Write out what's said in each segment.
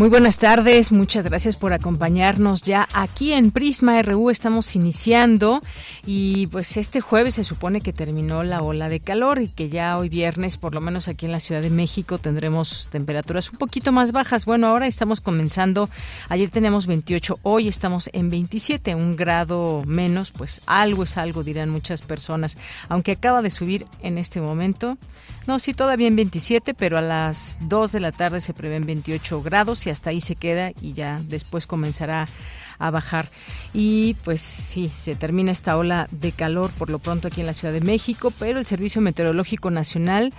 Muy buenas tardes, muchas gracias por acompañarnos ya aquí en Prisma RU. Estamos iniciando y pues este jueves se supone que terminó la ola de calor y que ya hoy viernes, por lo menos aquí en la Ciudad de México, tendremos temperaturas un poquito más bajas. Bueno, ahora estamos comenzando, ayer tenemos 28, hoy estamos en 27, un grado menos, pues algo es algo, dirán muchas personas, aunque acaba de subir en este momento. No, sí, todavía en 27, pero a las 2 de la tarde se prevén 28 grados y hasta ahí se queda y ya después comenzará a bajar. Y pues sí, se termina esta ola de calor por lo pronto aquí en la Ciudad de México, pero el Servicio Meteorológico Nacional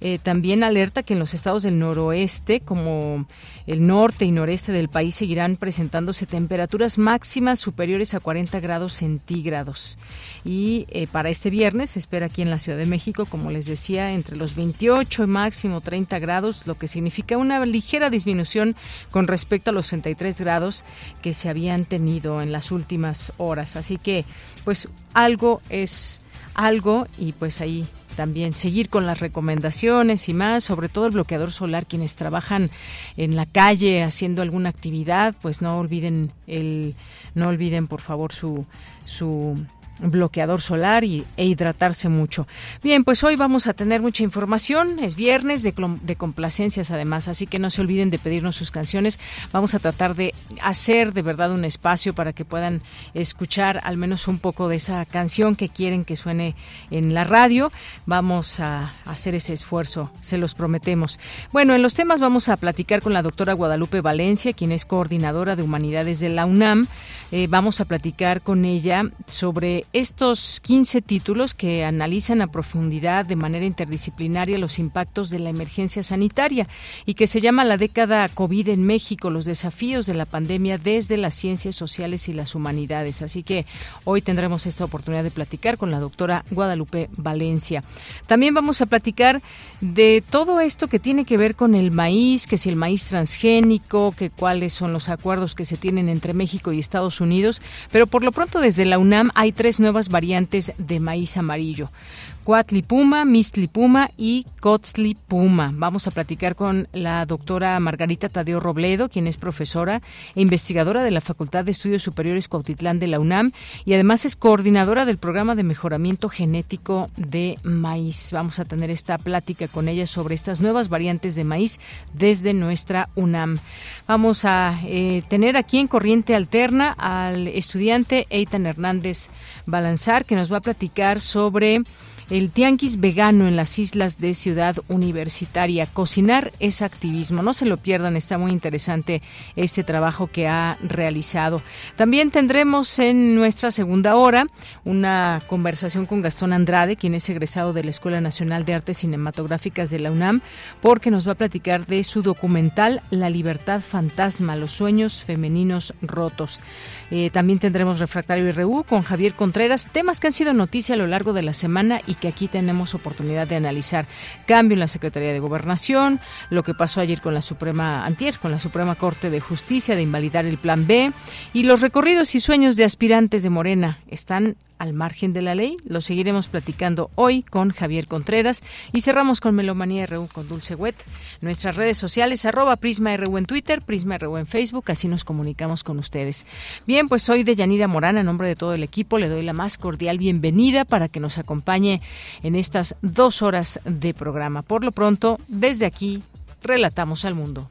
eh, también alerta que en los estados del noroeste, como el norte y noreste del país, seguirán presentándose temperaturas máximas superiores a 40 grados centígrados. Y eh, para este viernes se espera aquí en la Ciudad de México, como les decía, entre los 28 y máximo 30 grados, lo que significa una ligera disminución con respecto a los 63 grados que se habían tenido en las últimas horas. Así que, pues algo es algo y pues ahí también seguir con las recomendaciones y más, sobre todo el bloqueador solar, quienes trabajan en la calle haciendo alguna actividad, pues no olviden el no olviden por favor su su bloqueador solar y, e hidratarse mucho. Bien, pues hoy vamos a tener mucha información, es viernes de, complacencias además, así que no se olviden de pedirnos sus canciones. Vamos a tratar de hacer de verdad un espacio para que puedan escuchar al menos un poco de esa canción que quieren que suene en la radio. Vamos a hacer ese esfuerzo, se los prometemos. Bueno, en los temas vamos a platicar con la doctora Guadalupe Valencia, quien es coordinadora de humanidades de la UNAM. Eh, vamos a platicar con ella sobre estos 15 títulos que analizan a profundidad de manera interdisciplinaria los impactos de la emergencia sanitaria y que se llama La década COVID en México, los desafíos de la pandemia desde las ciencias sociales y las humanidades. Así que hoy tendremos esta oportunidad de platicar con la doctora Guadalupe Valencia. También vamos a platicar de todo esto que tiene que ver con el maíz, que si el maíz transgénico, que cuáles son los acuerdos que se tienen entre México y Estados Unidos, pero por lo pronto desde la UNAM hay tres nuevas variantes de maíz amarillo. Cuatlipuma, Mistlipuma y Cotzlipuma. Vamos a platicar con la doctora Margarita Tadeo Robledo, quien es profesora e investigadora de la Facultad de Estudios Superiores Cuautitlán de la UNAM y además es coordinadora del programa de mejoramiento genético de maíz. Vamos a tener esta plática con ella sobre estas nuevas variantes de maíz desde nuestra UNAM. Vamos a eh, tener aquí en Corriente Alterna al estudiante Eitan Hernández Balanzar, que nos va a platicar sobre el tianguis vegano en las islas de Ciudad Universitaria. Cocinar es activismo. No se lo pierdan, está muy interesante este trabajo que ha realizado. También tendremos en nuestra segunda hora una conversación con Gastón Andrade, quien es egresado de la Escuela Nacional de Artes Cinematográficas de la UNAM, porque nos va a platicar de su documental La libertad fantasma, los sueños femeninos rotos. Eh, también tendremos Refractario RU con Javier Contreras, temas que han sido noticia a lo largo de la semana y que aquí tenemos oportunidad de analizar. Cambio en la Secretaría de Gobernación, lo que pasó ayer con la Suprema Antier, con la Suprema Corte de Justicia de invalidar el Plan B y los recorridos y sueños de aspirantes de Morena están al margen de la ley. Lo seguiremos platicando hoy con Javier Contreras y cerramos con Melomanía RU con Dulce Wet. Nuestras redes sociales, arroba Prisma RU en Twitter, Prisma RU en Facebook, así nos comunicamos con ustedes. Bien, pues soy de Yanira Morán, en nombre de todo el equipo, le doy la más cordial bienvenida para que nos acompañe en estas dos horas de programa. Por lo pronto, desde aquí, relatamos al mundo.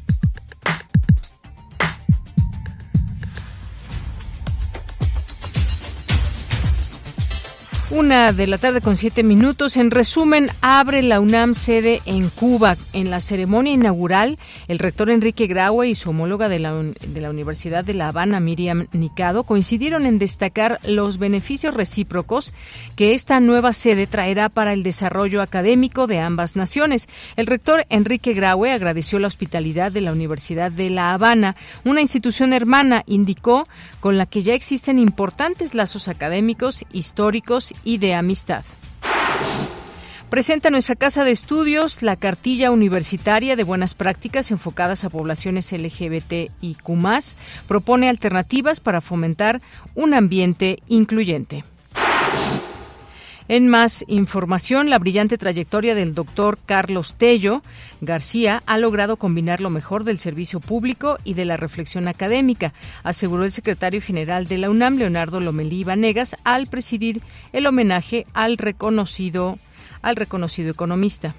Una de la tarde con siete minutos. En resumen, abre la UNAM sede en Cuba. En la ceremonia inaugural, el rector Enrique Graue y su homóloga de la, de la Universidad de La Habana, Miriam Nicado, coincidieron en destacar los beneficios recíprocos que esta nueva sede traerá para el desarrollo académico de ambas naciones. El rector Enrique Graue agradeció la hospitalidad de la Universidad de La Habana, una institución hermana, indicó, con la que ya existen importantes lazos académicos, históricos y de amistad. Presenta nuestra casa de estudios la cartilla universitaria de buenas prácticas enfocadas a poblaciones LGBT y. Propone alternativas para fomentar un ambiente incluyente. En más información, la brillante trayectoria del doctor Carlos Tello García ha logrado combinar lo mejor del servicio público y de la reflexión académica, aseguró el secretario general de la UNAM, Leonardo Lomelí Vanegas, al presidir el homenaje al reconocido, al reconocido economista.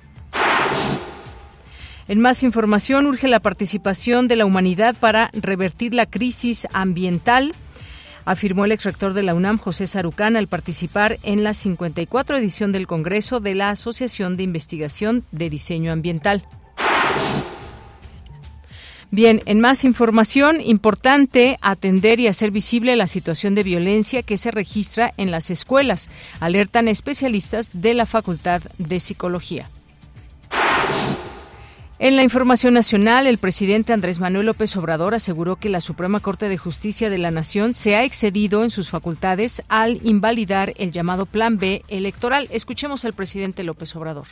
En más información, urge la participación de la humanidad para revertir la crisis ambiental afirmó el exrector de la UNAM, José Sarucán, al participar en la 54 edición del Congreso de la Asociación de Investigación de Diseño Ambiental. Bien, en más información, importante atender y hacer visible la situación de violencia que se registra en las escuelas, alertan especialistas de la Facultad de Psicología. En la información nacional, el presidente Andrés Manuel López Obrador aseguró que la Suprema Corte de Justicia de la Nación se ha excedido en sus facultades al invalidar el llamado Plan B electoral. Escuchemos al presidente López Obrador.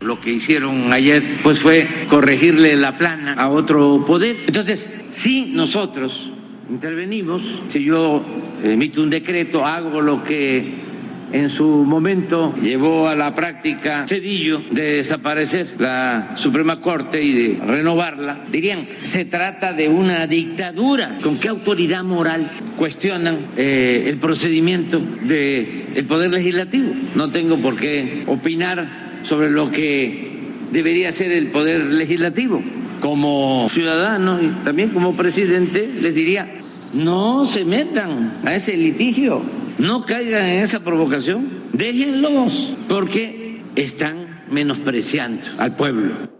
Lo que hicieron ayer pues fue corregirle la plana a otro poder. Entonces, si nosotros intervenimos, si yo emito un decreto, hago lo que en su momento llevó a la práctica Cedillo de desaparecer la Suprema Corte y de renovarla, dirían, se trata de una dictadura. ¿Con qué autoridad moral cuestionan eh, el procedimiento del Poder Legislativo? No tengo por qué opinar sobre lo que debería ser el Poder Legislativo. Como ciudadano y también como presidente les diría, no se metan a ese litigio no caigan en esa provocación, déjenlos, porque están menospreciando al pueblo.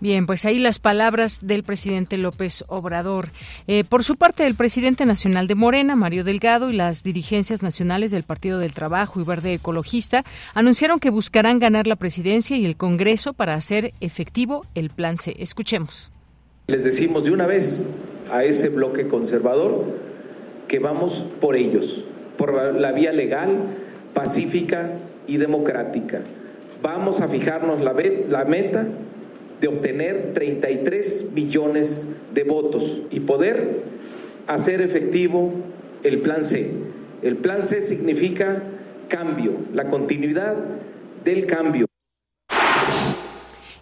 Bien, pues ahí las palabras del presidente López Obrador. Eh, por su parte, el presidente nacional de Morena, Mario Delgado, y las dirigencias nacionales del Partido del Trabajo y Verde Ecologista anunciaron que buscarán ganar la presidencia y el Congreso para hacer efectivo el plan C. Escuchemos. Les decimos de una vez a ese bloque conservador que vamos por ellos, por la vía legal, pacífica y democrática. Vamos a fijarnos la, meta de obtener 33 millones de votos y poder hacer efectivo el plan C. El plan C significa cambio, la continuidad del cambio.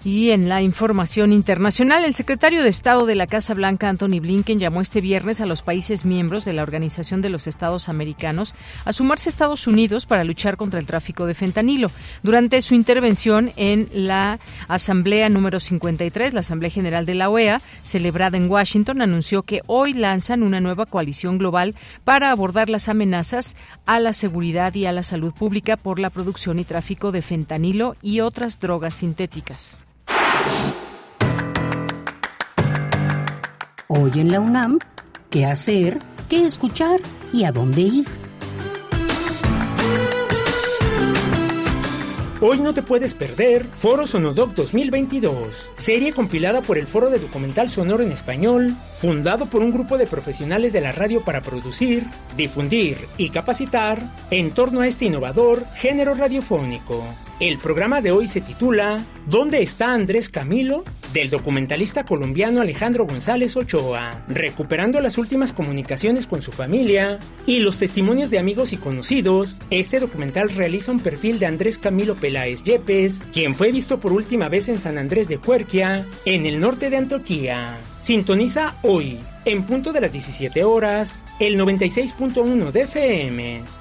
Y en la información internacional, el secretario de Estado de la Casa Blanca, Anthony Blinken, llamó este viernes a los países miembros de la Organización de los Estados Americanos a sumarse a Estados Unidos para luchar contra el tráfico de fentanilo. Durante su intervención en la Asamblea número 53, la Asamblea General de la OEA, celebrada en Washington, anunció que hoy lanzan una nueva coalición global para abordar las amenazas a la seguridad y a la salud pública por la producción y tráfico de fentanilo y otras drogas sintéticas. Hoy en la UNAM, ¿qué hacer? ¿Qué escuchar? ¿Y a dónde ir? Hoy no te puedes perder Foro Sonodoc 2022, serie compilada por el Foro de Documental Sonoro en Español, fundado por un grupo de profesionales de la radio para producir, difundir y capacitar en torno a este innovador género radiofónico. El programa de hoy se titula ¿Dónde está Andrés Camilo? del documentalista colombiano Alejandro González Ochoa, recuperando las últimas comunicaciones con su familia y los testimonios de amigos y conocidos. Este documental realiza un perfil de Andrés Camilo Peláez Yepes, quien fue visto por última vez en San Andrés de Cuerquia, en el norte de Antioquía. Sintoniza hoy, en punto de las 17 horas, el 96.1 de FM.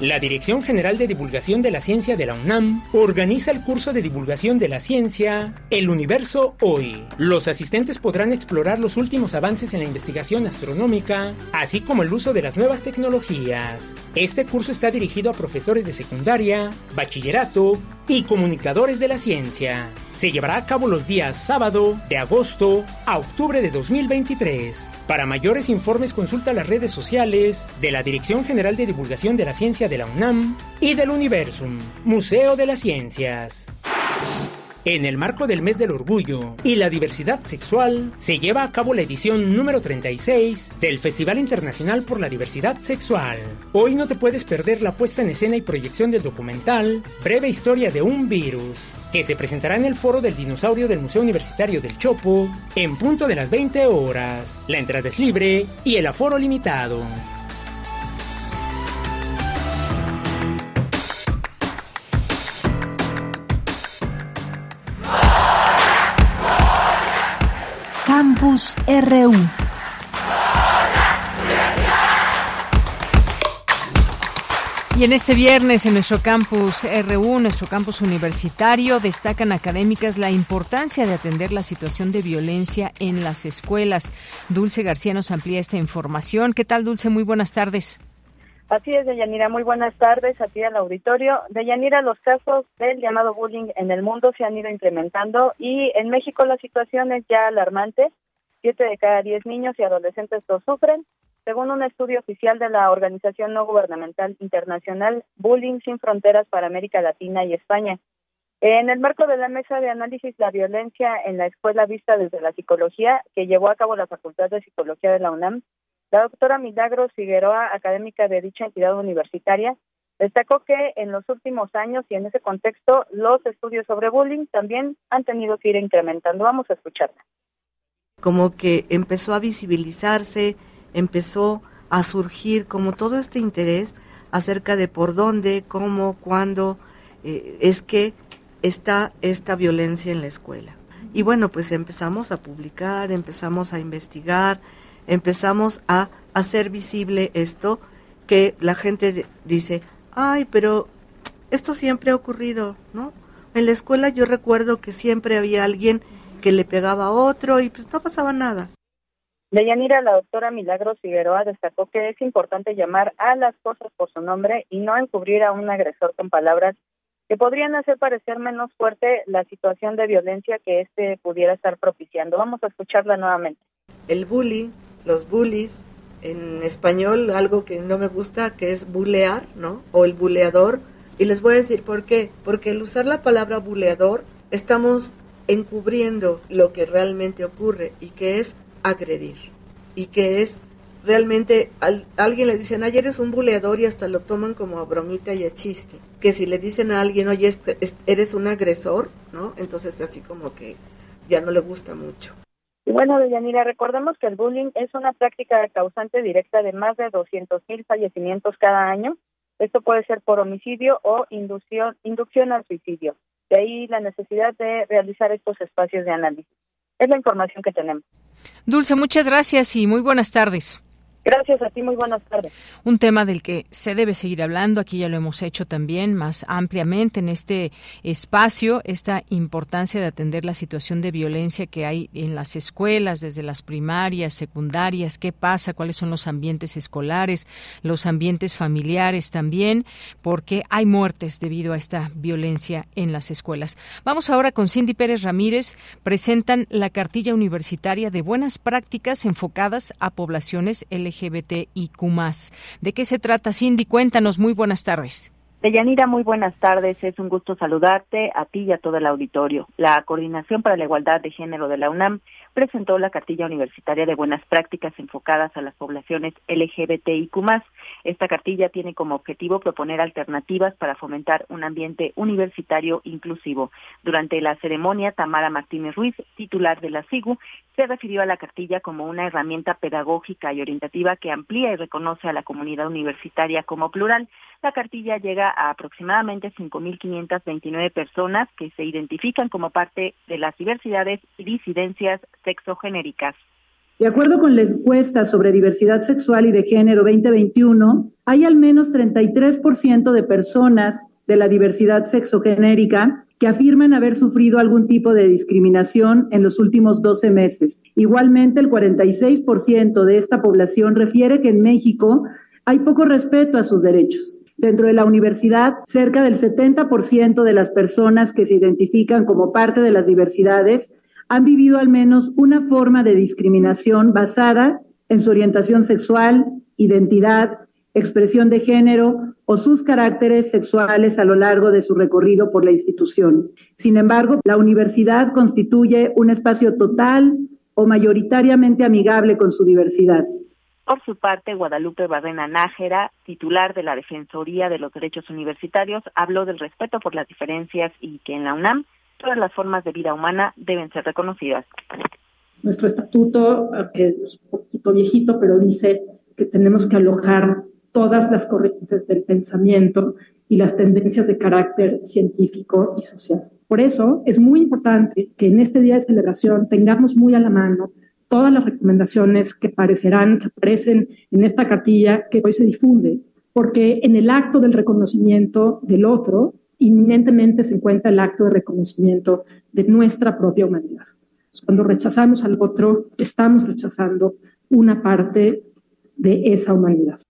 La Dirección General de Divulgación de la Ciencia de la UNAM organiza el curso de divulgación de la ciencia El Universo Hoy. Los asistentes podrán explorar los últimos avances en la investigación astronómica, así como el uso de las nuevas tecnologías. Este curso está dirigido a profesores de secundaria, bachillerato y comunicadores de la ciencia. Se llevará a cabo los días sábado de agosto a octubre de 2023. Para mayores informes consulta las redes sociales de la Dirección General de Divulgación de la Ciencia de la UNAM y del Universum, Museo de las Ciencias. En el marco del mes del orgullo y la diversidad sexual, se lleva a cabo la edición número 36 del Festival Internacional por la Diversidad Sexual. Hoy no te puedes perder la puesta en escena y proyección del documental Breve Historia de un Virus, que se presentará en el foro del dinosaurio del Museo Universitario del Chopo en punto de las 20 horas. La entrada es libre y el aforo limitado. Campus RU Y en este viernes en nuestro campus RU, nuestro campus universitario, destacan académicas la importancia de atender la situación de violencia en las escuelas. Dulce García nos amplía esta información. ¿Qué tal, Dulce? Muy buenas tardes. Así es, Deyanira. Muy buenas tardes a ti al auditorio. Deyanira, los casos del llamado bullying en el mundo se han ido incrementando y en México la situación es ya alarmante. Siete de cada diez niños y adolescentes lo sufren según un estudio oficial de la organización no gubernamental internacional Bullying sin Fronteras para América Latina y España. En el marco de la mesa de análisis la violencia en la escuela vista desde la psicología que llevó a cabo la Facultad de Psicología de la UNAM, la doctora Milagros Figueroa, académica de dicha entidad universitaria, destacó que en los últimos años y en ese contexto los estudios sobre bullying también han tenido que ir incrementando. Vamos a escucharla. Como que empezó a visibilizarse empezó a surgir como todo este interés acerca de por dónde, cómo, cuándo eh, es que está esta violencia en la escuela. Y bueno, pues empezamos a publicar, empezamos a investigar, empezamos a hacer visible esto que la gente dice, ay, pero esto siempre ha ocurrido, ¿no? En la escuela yo recuerdo que siempre había alguien que le pegaba a otro y pues no pasaba nada. Deyanira, la doctora Milagros Figueroa destacó que es importante llamar a las cosas por su nombre y no encubrir a un agresor con palabras que podrían hacer parecer menos fuerte la situación de violencia que éste pudiera estar propiciando. Vamos a escucharla nuevamente. El bully, los bullies, en español algo que no me gusta, que es bulear, ¿no? O el buleador. Y les voy a decir por qué. Porque al usar la palabra buleador, estamos encubriendo lo que realmente ocurre y que es agredir. Y que es realmente alguien le dicen ayer eres un buleador y hasta lo toman como a bromita y a chiste. Que si le dicen a alguien oye eres un agresor no entonces así como que ya no le gusta mucho. Y bueno Deyanira recordemos que el bullying es una práctica causante directa de más de 200 mil fallecimientos cada año. Esto puede ser por homicidio o inducción inducción al suicidio. De ahí la necesidad de realizar estos espacios de análisis es la información que tenemos Dulce, muchas gracias y muy buenas tardes. Gracias a ti, muy buenas tardes. Un tema del que se debe seguir hablando, aquí ya lo hemos hecho también más ampliamente en este espacio, esta importancia de atender la situación de violencia que hay en las escuelas, desde las primarias, secundarias, qué pasa, cuáles son los ambientes escolares, los ambientes familiares también, porque hay muertes debido a esta violencia en las escuelas. Vamos ahora con Cindy Pérez Ramírez, presentan la cartilla universitaria de buenas prácticas enfocadas a poblaciones LGBT LGBTIQ. ¿De qué se trata, Cindy? Cuéntanos. Muy buenas tardes. Deyanira, muy buenas tardes. Es un gusto saludarte a ti y a todo el auditorio. La Coordinación para la Igualdad de Género de la UNAM presentó la cartilla universitaria de buenas prácticas enfocadas a las poblaciones LGBTIQ. Esta cartilla tiene como objetivo proponer alternativas para fomentar un ambiente universitario inclusivo. Durante la ceremonia, Tamara Martínez Ruiz, titular de la SIGU, se refirió a la cartilla como una herramienta pedagógica y orientativa que amplía y reconoce a la comunidad universitaria como plural. La cartilla llega a aproximadamente 5.529 personas que se identifican como parte de las diversidades y disidencias sexogenéricas. De acuerdo con la encuesta sobre diversidad sexual y de género 2021, hay al menos 33% de personas de la diversidad sexogenérica que afirman haber sufrido algún tipo de discriminación en los últimos 12 meses. Igualmente, el 46% de esta población refiere que en México hay poco respeto a sus derechos. Dentro de la universidad, cerca del 70% de las personas que se identifican como parte de las diversidades han vivido al menos una forma de discriminación basada en su orientación sexual, identidad, expresión de género o sus caracteres sexuales a lo largo de su recorrido por la institución. Sin embargo, la universidad constituye un espacio total o mayoritariamente amigable con su diversidad. Por su parte, Guadalupe Barrena Nájera, titular de la Defensoría de los Derechos Universitarios, habló del respeto por las diferencias y que en la UNAM todas las formas de vida humana deben ser reconocidas. Nuestro estatuto, que es un poquito viejito, pero dice que tenemos que alojar todas las corrientes del pensamiento y las tendencias de carácter científico y social. Por eso es muy importante que en este día de celebración tengamos muy a la mano todas las recomendaciones que parecerán, que aparecen en esta cartilla que hoy se difunde, porque en el acto del reconocimiento del otro inminentemente se encuentra el acto de reconocimiento de nuestra propia humanidad. Cuando rechazamos al otro, estamos rechazando una parte de esa humanidad.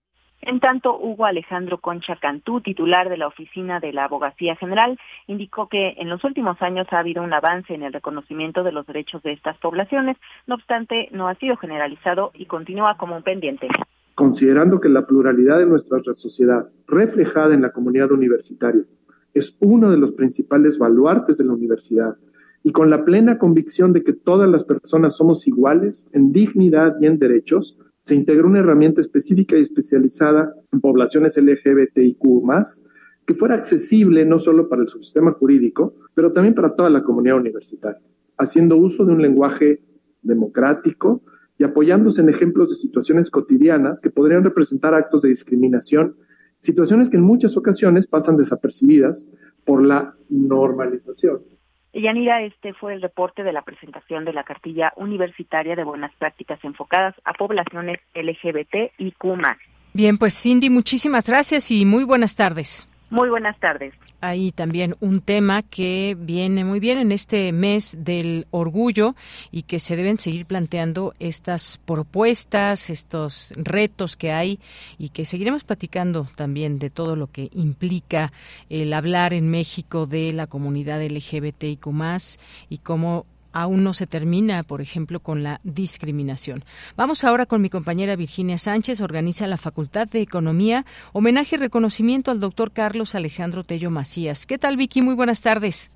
En tanto, Hugo Alejandro Concha Cantú, titular de la Oficina de la Abogacía General, indicó que en los últimos años ha habido un avance en el reconocimiento de los derechos de estas poblaciones, no obstante, no ha sido generalizado y continúa como un pendiente. Considerando que la pluralidad de nuestra sociedad, reflejada en la comunidad universitaria, es uno de los principales baluartes de la universidad. Y con la plena convicción de que todas las personas somos iguales en dignidad y en derechos, se integró una herramienta específica y especializada en poblaciones LGBTIQ que fuera accesible no solo para el subsistema jurídico, pero también para toda la comunidad universitaria, haciendo uso de un lenguaje democrático y apoyándose en ejemplos de situaciones cotidianas que podrían representar actos de discriminación situaciones que en muchas ocasiones pasan desapercibidas por la normalización. Yanira, este fue el reporte de la presentación de la cartilla universitaria de buenas prácticas enfocadas a poblaciones LGBT y CUMA. Bien, pues Cindy, muchísimas gracias y muy buenas tardes. Muy buenas tardes. Hay también un tema que viene muy bien en este mes del orgullo y que se deben seguir planteando estas propuestas, estos retos que hay y que seguiremos platicando también de todo lo que implica el hablar en México de la comunidad LGBTIQ y cómo aún no se termina, por ejemplo, con la discriminación. Vamos ahora con mi compañera Virginia Sánchez, organiza la Facultad de Economía, homenaje y reconocimiento al doctor Carlos Alejandro Tello Macías. ¿Qué tal, Vicky? Muy buenas tardes.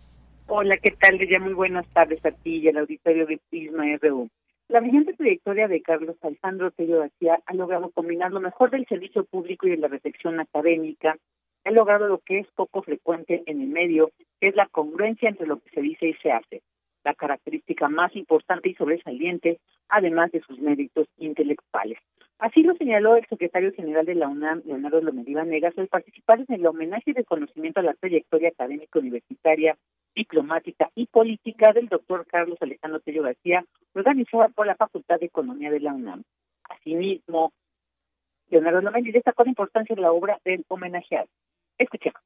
Hola, ¿qué tal? Ya muy buenas tardes a ti y al auditorio de Prisma RU. La brillante trayectoria de Carlos Alejandro Tello Macías ha logrado combinar lo mejor del servicio público y de la reflexión académica. Ha logrado lo que es poco frecuente en el medio, que es la congruencia entre lo que se dice y se hace la característica más importante y sobresaliente, además de sus méritos intelectuales. Así lo señaló el secretario general de la UNAM, Leonardo Lomediva Negas, al participar en el homenaje y reconocimiento a la trayectoria académica universitaria, diplomática y política del doctor Carlos Alejandro Tello García, organizada por la Facultad de Economía de la UNAM. Asimismo, Leonardo Lomediva destacó la importancia de la obra del homenajeado. Escuchemos.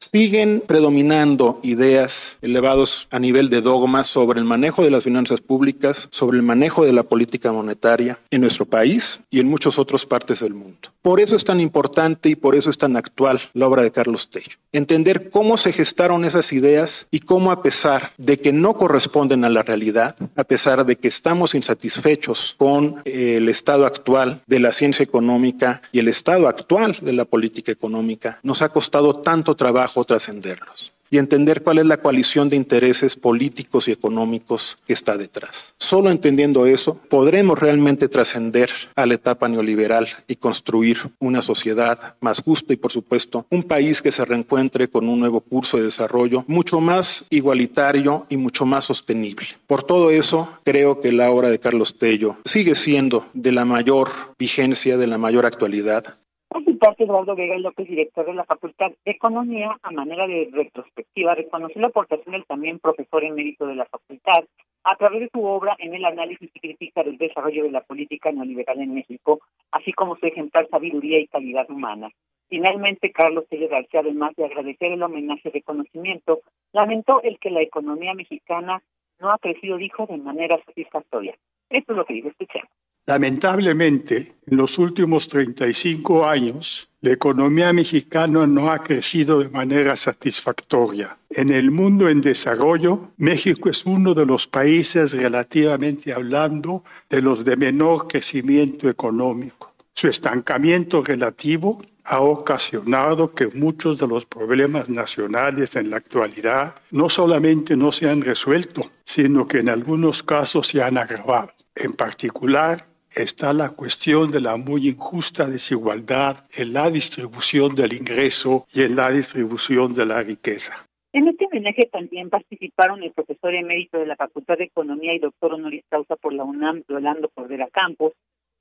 Siguen predominando ideas elevados a nivel de dogma sobre el manejo de las finanzas públicas, sobre el manejo de la política monetaria en nuestro país y en muchas otras partes del mundo. Por eso es tan importante y por eso es tan actual la obra de Carlos Tello. Entender cómo se gestaron esas ideas y cómo a pesar de que no corresponden a la realidad, a pesar de que estamos insatisfechos con eh, el estado actual de la ciencia económica y el estado actual de la política económica, nos ha costado tanto trabajo trascenderlos y entender cuál es la coalición de intereses políticos y económicos que está detrás. Solo entendiendo eso, podremos realmente trascender a la etapa neoliberal y construir una sociedad más justa y, por supuesto, un país que se reencuentre con un nuevo curso de desarrollo mucho más igualitario y mucho más sostenible. Por todo eso, creo que la obra de Carlos Tello sigue siendo de la mayor vigencia, de la mayor actualidad Por su parte, Eduardo Vega López, director de la Facultad de Economía, a manera de retrospectiva, reconoció la aportación del también profesor en mérito de la facultad a través de su obra en el análisis y crítica del desarrollo de la política neoliberal en México, así como su ejemplar sabiduría y calidad humana. Finalmente, Carlos Tello García, además de agradecer el homenaje de conocimiento, lamentó el que la economía mexicana no ha crecido, dijo, de manera satisfactoria. Esto es lo que dijo, escuchemos. Lamentablemente, en los últimos 35 años, la economía mexicana no ha crecido de manera satisfactoria. En el mundo en desarrollo, México es uno de los países, relativamente hablando, de los de menor crecimiento económico. Su estancamiento relativo ha ocasionado que muchos de los problemas nacionales en la actualidad no solamente no se han resuelto, sino que en algunos casos se han agravado. En particular, está la cuestión de la muy injusta desigualdad en la distribución del ingreso y en la distribución de la riqueza. En este homenaje también participaron el profesor emérito de la Facultad de Economía y doctor honoris causa por la UNAM, Rolando Cordera Campos,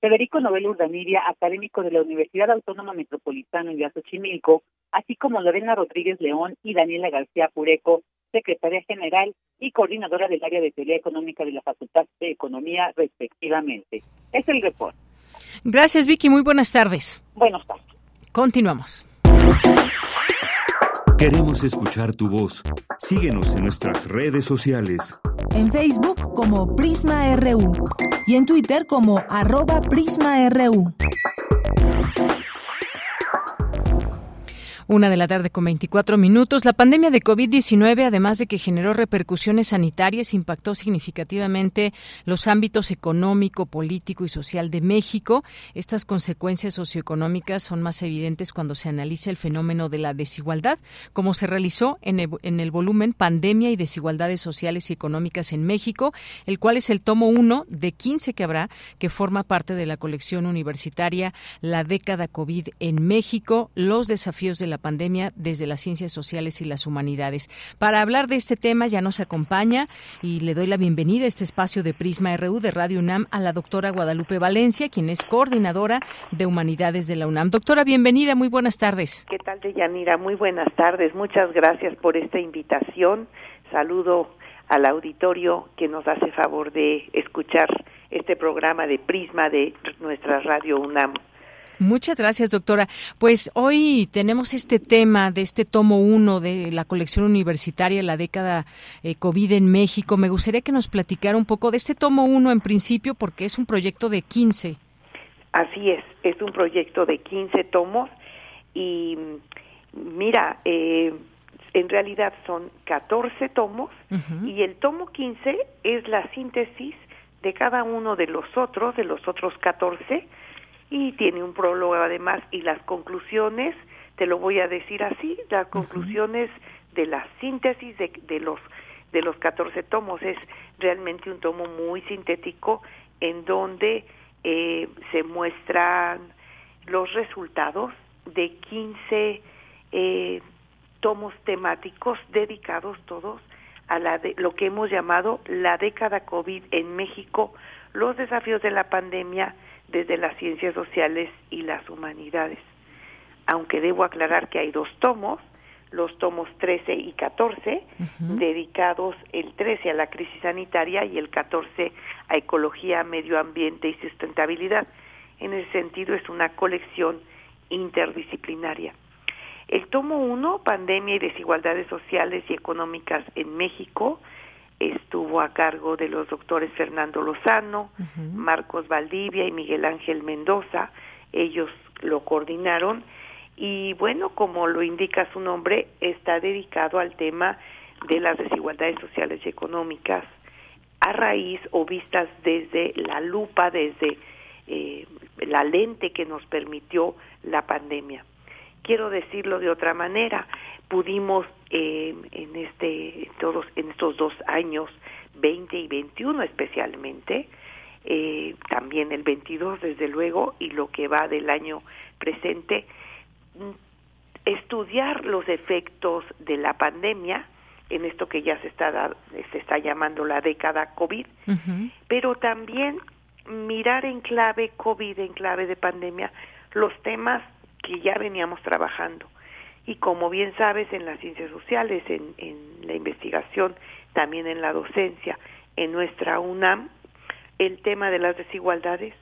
Federico Novel Urdanibia, académico de la Universidad Autónoma Metropolitana de Xochimilco, así como Lorena Rodríguez León y Daniela García Pureco, secretaria general y coordinadora del área de teoría económica de la Facultad de Economía, respectivamente. Es el reporte. Gracias, Vicky. Muy buenas tardes. Buenas tardes. Continuamos. Queremos escuchar tu voz. Síguenos en nuestras redes sociales. En Facebook como Prisma RU y en Twitter como arroba PrismaRU. Una de la tarde con 24 minutos. La pandemia de COVID-19, además de que generó repercusiones sanitarias, impactó significativamente los ámbitos económico, político y social de México. Estas consecuencias socioeconómicas son más evidentes cuando se analiza el fenómeno de la desigualdad, como se realizó en el, en el volumen Pandemia y Desigualdades Sociales y Económicas en México, el cual es el tomo 1 de 15 que habrá, que forma parte de la colección universitaria La década COVID en México, los desafíos de la pandemia desde las ciencias sociales y las humanidades. Para hablar de este tema ya nos acompaña y le doy la bienvenida a este espacio de Prisma RU de Radio UNAM a la doctora Guadalupe Valencia, quien es coordinadora de humanidades de la UNAM. Doctora, bienvenida, muy buenas tardes. ¿Qué tal, Deyanira? Muy buenas tardes. Muchas gracias por esta invitación. Saludo al auditorio que nos hace favor de escuchar este programa de Prisma de nuestra Radio UNAM. Muchas gracias, doctora. Pues hoy tenemos este tema de este tomo uno de la colección universitaria, la década eh, COVID en México. Me gustaría que nos platicara un poco de este tomo uno en principio, porque es un proyecto de 15. Así es, es un proyecto de 15 tomos y mira, eh, en realidad son 14 tomos y el tomo 15 es la síntesis de cada uno de los otros, de los otros 14 y tiene un prólogo además y las conclusiones, te lo voy a decir así, las conclusiones de la síntesis de, de los de los 14 tomos. Es realmente un tomo muy sintético en donde eh, se muestran los resultados de 15 eh, tomos temáticos dedicados todos a la de, lo que hemos llamado la década COVID en México, los desafíos de la pandemia, desde las ciencias sociales y las humanidades. Aunque debo aclarar que hay dos tomos, los tomos 13 y 14, dedicados el 13 a la crisis sanitaria y el 14 a ecología, medio ambiente y sustentabilidad. En ese sentido es una colección interdisciplinaria. El tomo 1, Pandemia y desigualdades sociales y económicas en México, estuvo a cargo de los doctores Fernando Lozano, Marcos Valdivia y Miguel Ángel Mendoza. Ellos lo coordinaron y bueno, como lo indica su nombre, está dedicado al tema de las desigualdades sociales y económicas a raíz o vistas desde la lupa, desde eh, la lente que nos permitió la pandemia. Quiero decirlo de otra manera, pudimos eh, en este todos en estos dos años 20 y 21 especialmente eh, también el 22 desde luego y lo que va del año presente mm, estudiar los efectos de la pandemia en esto que ya se está se está llamando la década covid pero también mirar en clave covid en clave de pandemia los temas que ya veníamos trabajando. Y como bien sabes, en las ciencias sociales, en, en la investigación, también en la docencia, en nuestra UNAM, el tema de las desigualdades,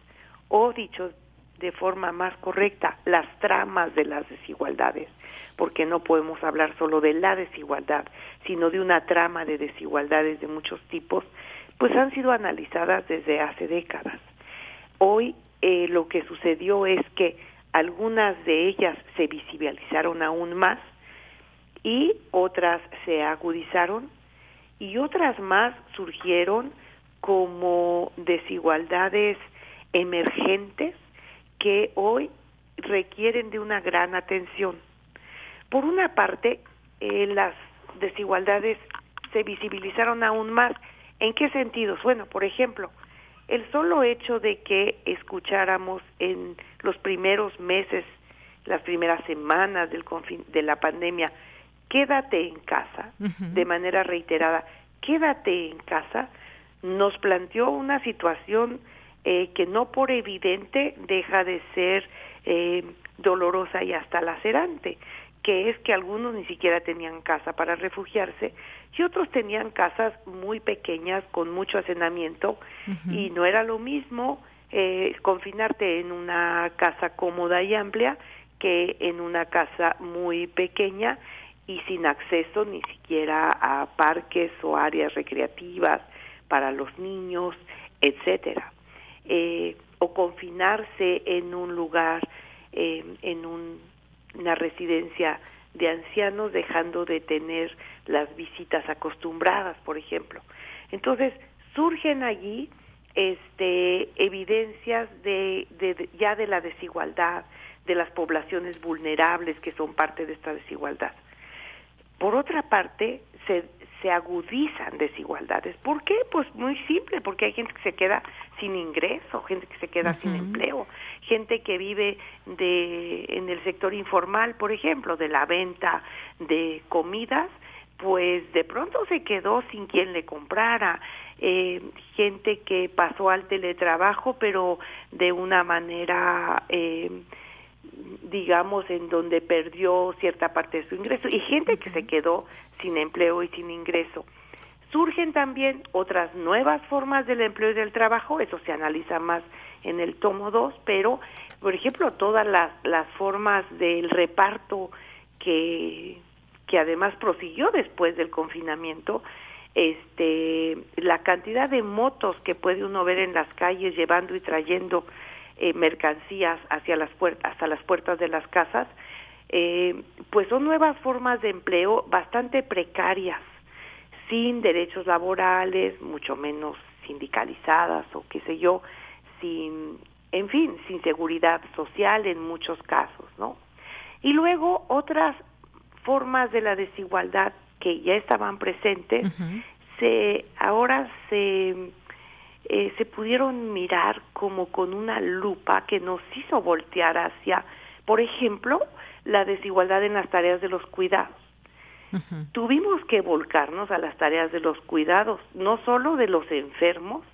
o dicho de forma más correcta, las tramas de las desigualdades, porque no podemos hablar solo de la desigualdad, sino de una trama de desigualdades de muchos tipos, pues han sido analizadas desde hace décadas. Hoy eh, lo que sucedió es que algunas de ellas se visibilizaron aún más y otras se agudizaron y otras más surgieron como desigualdades emergentes que hoy requieren de una gran atención. Por una parte, eh, las desigualdades se visibilizaron aún más. ¿En qué sentidos? Bueno, por ejemplo, el solo hecho de que escucháramos en los primeros meses, las primeras semanas del de la pandemia, quédate en casa, de manera reiterada, quédate en casa, nos planteó una situación eh, que no por evidente deja de ser eh, dolorosa y hasta lacerante, que es que algunos ni siquiera tenían casa para refugiarse y otros tenían casas muy pequeñas con mucho hacenamiento y no era lo mismo eh, confinarte en una casa cómoda y amplia que en una casa muy pequeña y sin acceso ni siquiera a parques o áreas recreativas para los niños, etcétera eh, o confinarse en un lugar, eh, en una residencia de ancianos, dejando de tener las visitas acostumbradas, por ejemplo. Entonces, surgen allí este, evidencias de, de, ya de la desigualdad, de las poblaciones vulnerables que son parte de esta desigualdad. Por otra parte, se, se agudizan desigualdades. ¿Por qué? Pues muy simple, porque hay gente que se queda sin ingreso, gente que se queda sin empleo, gente que vive de en el sector informal, por ejemplo, de la venta de comidas, pues de pronto se quedó sin quien le comprara, eh, gente que pasó al teletrabajo, pero de una manera eh, digamos, en donde perdió cierta parte de su ingreso y gente que se quedó sin empleo y sin ingreso. Surgen también otras nuevas formas del empleo y del trabajo, eso se analiza más en el tomo 2, pero, por ejemplo, todas las, las formas del reparto que, que además prosiguió después del confinamiento, este, la cantidad de motos que puede uno ver en las calles llevando y trayendo eh, mercancías hacia las puertas, hasta las puertas de las casas, eh, pues son nuevas formas de empleo bastante precarias, sin derechos laborales, mucho menos sindicalizadas o qué sé yo, sin, en fin, sin seguridad social en muchos casos, ¿no? Y luego otras formas de la desigualdad que ya estaban presentes, se ahora se eh, se pudieron mirar como con una lupa que nos hizo voltear hacia, por ejemplo, la desigualdad en las tareas de los cuidados. Tuvimos que volcarnos a las tareas de los cuidados, no solo de los enfermos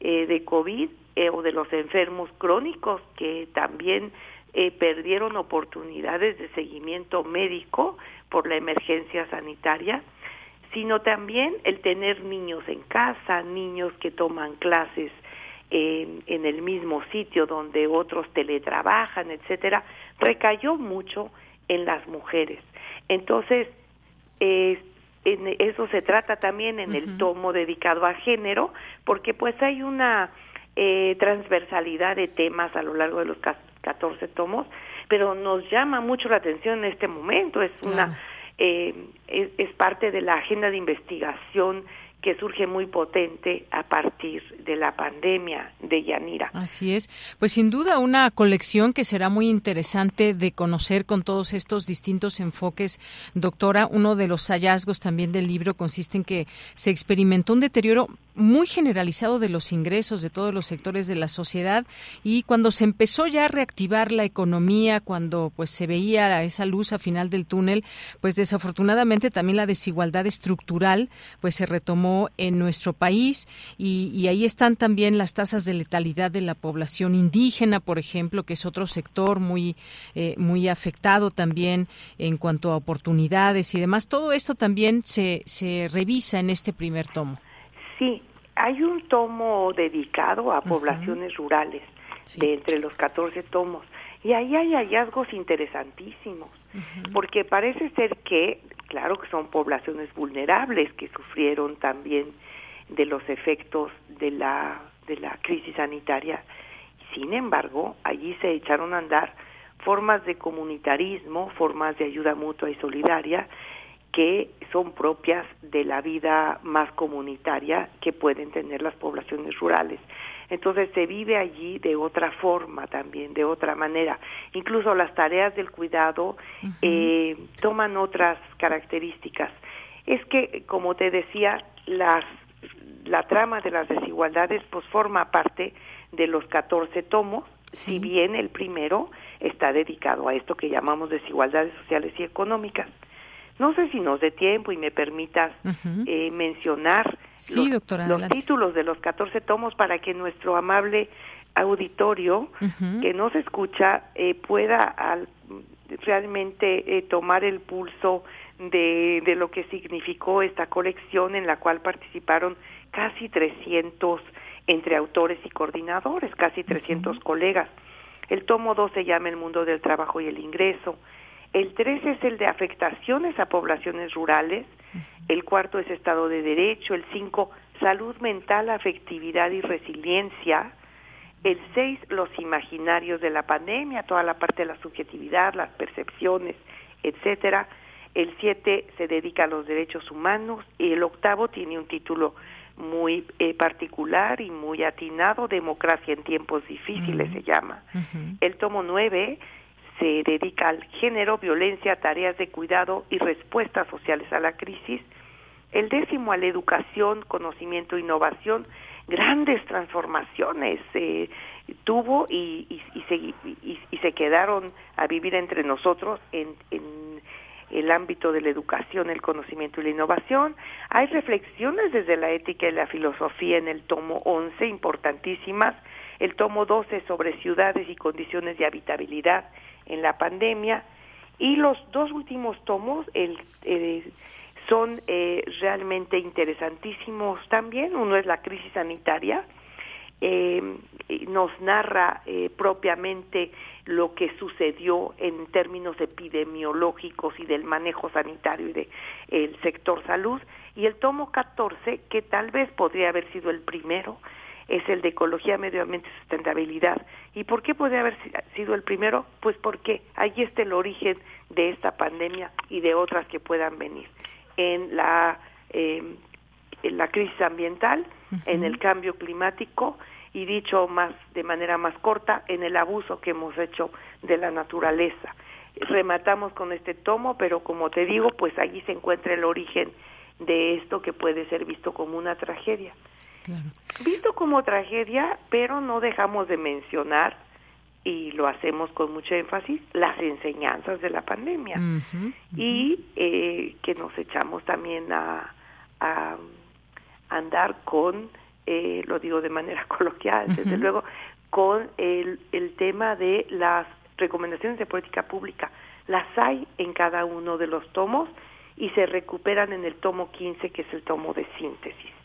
eh, de COVID eh, o de los enfermos crónicos que también perdieron oportunidades de seguimiento médico por la emergencia sanitaria, sino también el tener niños en casa, niños que toman clases en, en el mismo sitio donde otros teletrabajan, etcétera, recayó mucho en las mujeres. Entonces, en eso se trata también en el tomo dedicado a género, porque pues hay una eh, transversalidad de temas a lo largo de los 14 tomos, pero nos llama mucho la atención en este momento, es una eh, es, parte de la agenda de investigación que surge muy potente a partir de la pandemia de Yanira. Así es. Pues sin duda una colección que será muy interesante de conocer con todos estos distintos enfoques. Doctora, uno de los hallazgos también del libro consiste en que se experimentó un deterioro muy generalizado de los ingresos de todos los sectores de la sociedad y cuando se empezó ya a reactivar la economía, cuando pues se veía esa luz a final del túnel, pues desafortunadamente también la desigualdad estructural pues se retomó en nuestro país y, ahí están también las tasas de letalidad de la población indígena, por ejemplo, que es otro sector muy eh, muy afectado también en cuanto a oportunidades y demás. Todo esto también se, se revisa en este primer tomo. Sí, hay un tomo dedicado a poblaciones rurales de entre los 14 tomos y ahí hay hallazgos interesantísimos, porque parece ser que, claro que son poblaciones vulnerables que sufrieron también de los efectos de la, de la crisis sanitaria, sin embargo, allí se echaron a andar formas de comunitarismo, formas de ayuda mutua y solidaria que son propias de la vida más comunitaria que pueden tener las poblaciones rurales. Entonces se vive allí de otra forma también, de otra manera. Incluso las tareas del cuidado eh, toman otras características. Es que, como te decía, las, la trama de las desigualdades pues forma parte de los 14 tomos, si bien el primero está dedicado a esto que llamamos desigualdades sociales y económicas. No sé si nos dé tiempo y me permitas eh, mencionar los, títulos de los 14 tomos para que nuestro amable auditorio que nos escucha eh, pueda realmente eh, tomar el pulso de, de, lo que significó esta colección en la cual participaron casi 300 entre autores y coordinadores, casi 300 colegas. El tomo 2 se llama El mundo del trabajo y el ingreso. El 3 es el de afectaciones a poblaciones rurales. El cuarto es Estado de Derecho. El 5, Salud mental, afectividad y resiliencia. El 6, los imaginarios de la pandemia, toda la parte de la subjetividad, las percepciones, etcétera. El 7 se dedica a los derechos humanos y el octavo tiene un título muy eh, particular y muy atinado, Democracia en tiempos difíciles se llama. El tomo 9 se dedica al género, violencia, tareas de cuidado y respuestas sociales a la crisis. El décimo a la educación, conocimiento e innovación, grandes transformaciones eh, tuvo y, y, y, se, y, se quedaron a vivir entre nosotros en, el ámbito de la educación, el conocimiento y la innovación. Hay reflexiones desde la ética y la filosofía en el tomo 11, importantísimas. El tomo 12 sobre ciudades y condiciones de habitabilidad en la pandemia. Y los dos últimos tomos el, eh, son eh, realmente interesantísimos también. Uno es la crisis sanitaria, eh, nos narra eh, propiamente lo que sucedió en términos epidemiológicos y del manejo sanitario y del el sector salud. Y el tomo 14, que tal vez podría haber sido el primero, es el de Ecología, Medio Ambiente y Sustentabilidad. ¿Y por qué podría haber sido el primero? Pues porque ahí está el origen de esta pandemia y de otras que puedan venir. En la, eh, en la crisis ambiental, en el cambio climático y dicho más de manera más corta en el abuso que hemos hecho de la naturaleza. Rematamos con este tomo, pero como te digo, pues allí se encuentra el origen de esto que puede ser visto como una tragedia. Visto como tragedia, pero no dejamos de mencionar y lo hacemos con mucho énfasis, las enseñanzas de la pandemia y eh, que nos echamos también a, a andar con eh, lo digo de manera coloquial, desde luego, con el, el tema de las recomendaciones de política pública. Las hay en cada uno de los tomos y se recuperan en el tomo 15, que es el tomo de síntesis.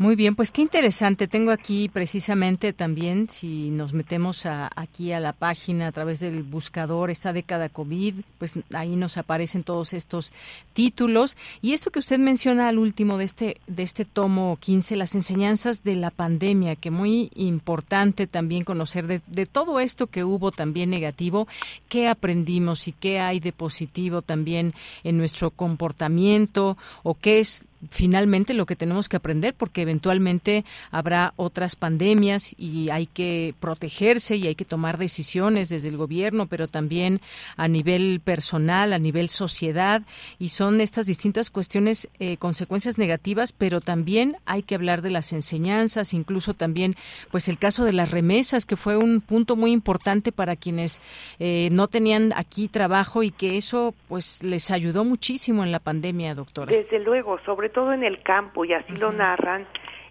Muy bien, pues qué interesante. Tengo aquí precisamente también, si nos metemos aquí a la página a través del buscador, esta década COVID, pues ahí nos aparecen todos estos títulos. Y esto que usted menciona al último de este, de este tomo 15, las enseñanzas de la pandemia, que muy importante también conocer de, de todo esto que hubo también negativo, qué aprendimos y qué hay de positivo también en nuestro comportamiento o qué es finalmente lo que tenemos que aprender porque eventualmente habrá otras pandemias y hay que protegerse y hay que tomar decisiones desde el gobierno, pero también a nivel personal, a nivel sociedad y son estas distintas cuestiones eh, consecuencias negativas, pero también hay que hablar de las enseñanzas, incluso también pues el caso de las remesas que fue un punto muy importante para quienes eh, no tenían aquí trabajo y que eso pues les ayudó muchísimo en la pandemia, doctora. Desde luego, sobre todo en el campo, y así lo narran,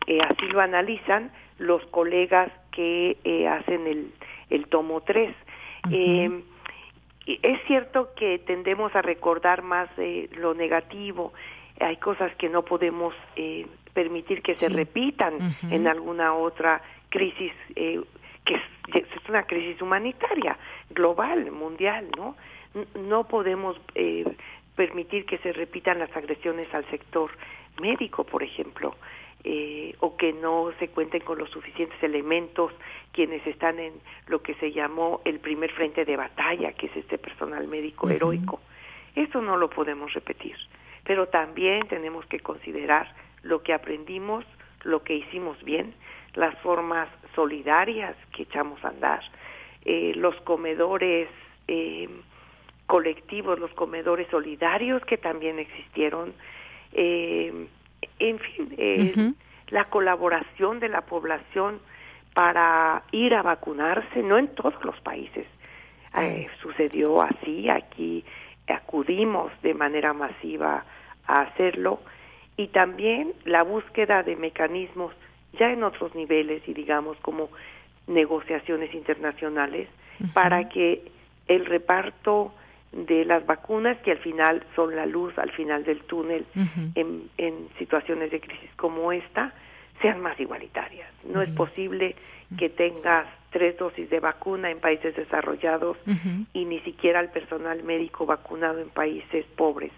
eh, así lo analizan los colegas que eh, hacen el, el tomo 3. Em, es cierto que tendemos a recordar más de lo negativo, hay cosas que no podemos eh, permitir que se repitan en alguna otra crisis que es, es, una crisis humanitaria, global, mundial, ¿no? No podemos permitir que se repitan las agresiones al sector médico, por ejemplo, eh, o que no se cuenten con los suficientes elementos quienes están en lo que se llamó el primer frente de batalla, que es este personal médico heroico. Eso no lo podemos repetir, pero también tenemos que considerar lo que aprendimos, lo que hicimos bien, las formas solidarias que echamos a andar, eh, los comedores eh, colectivos, los comedores solidarios que también existieron, eh, en fin, eh, la colaboración de la población para ir a vacunarse, no en todos los países. Eh, sucedió así, aquí acudimos de manera masiva a hacerlo y también la búsqueda de mecanismos ya en otros niveles y digamos como negociaciones internacionales para que el reparto de las vacunas que al final son la luz al final del túnel en, en, situaciones de crisis como esta sean más igualitarias. No es posible que tengas tres dosis de vacuna en países desarrollados y ni siquiera el personal médico vacunado en países pobres,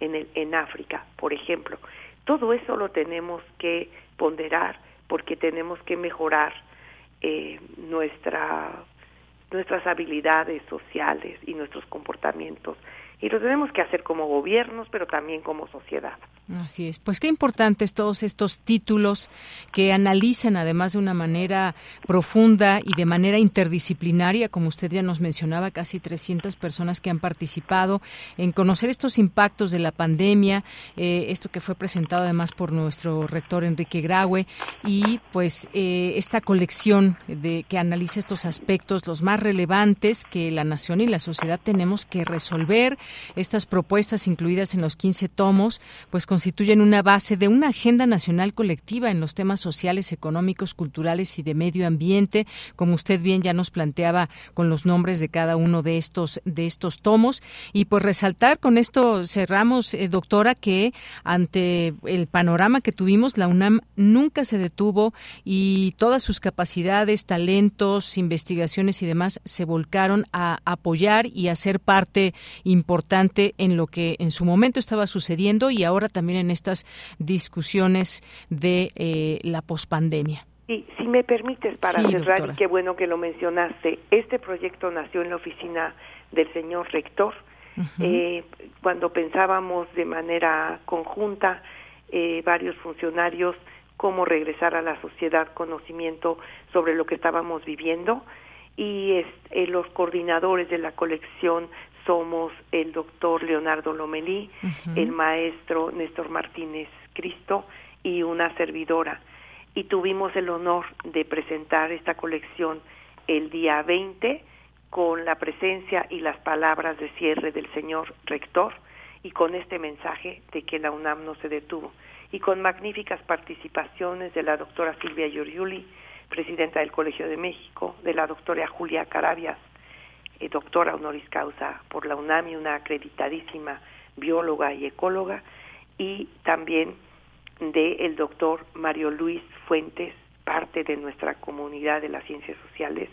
en, el, en África, por ejemplo. Todo eso lo tenemos que ponderar porque tenemos que mejorar eh, nuestra nuestras habilidades sociales y nuestros comportamientos. Y lo tenemos que hacer como gobiernos, pero también como sociedad. Así es. Pues qué importantes todos estos títulos que analizan además de una manera profunda y de manera interdisciplinaria, como usted ya nos mencionaba, casi 300 personas que han participado en conocer estos impactos de la pandemia, eh, esto que fue presentado además por nuestro rector Enrique Graue y pues eh, esta colección de que analiza estos aspectos los más relevantes que la nación y la sociedad tenemos que resolver, estas propuestas incluidas en los 15 tomos, pues con constituyen una base de una agenda nacional colectiva en los temas sociales, económicos, culturales y de medio ambiente, como usted bien ya nos planteaba con los nombres de cada uno de estos de estos tomos. Y pues resaltar con esto cerramos eh, doctora que ante el panorama que tuvimos la UNAM nunca se detuvo y todas sus capacidades, talentos, investigaciones y demás se volcaron a apoyar y a ser parte importante en lo que en su momento estaba sucediendo y ahora también también en estas discusiones de eh, la pospandemia. Y si me permites, para cerrar, y qué bueno que lo mencionaste, este proyecto nació en la oficina del señor rector. eh, cuando pensábamos de manera conjunta, eh, varios funcionarios, cómo regresar a la sociedad conocimiento sobre lo que estábamos viviendo y eh, los coordinadores de la colección somos el doctor Leonardo Lomelí, el maestro Néstor Martínez Cristo y una servidora. Y tuvimos el honor de presentar esta colección el día 20 con la presencia y las palabras de cierre del señor rector y con este mensaje de que la UNAM no se detuvo y con magníficas participaciones de la doctora Silvia Giorgiuli, presidenta del Colegio de México, de la doctora Julia Carabias, eh, doctora honoris causa por la UNAMI, una acreditadísima bióloga y ecóloga, y también del el doctor Mario Luis Fuentes, parte de nuestra comunidad de las ciencias sociales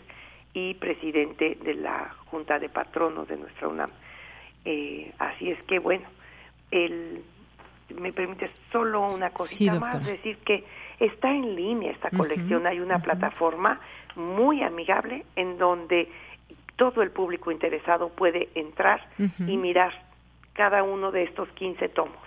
y presidente de la Junta de Patronos de nuestra UNAM. Eh, así es que, bueno, el, me permite solo una cosita más, decir que está en línea esta colección, hay una plataforma muy amigable en donde todo el público interesado puede entrar y mirar cada uno de estos 15 tomos.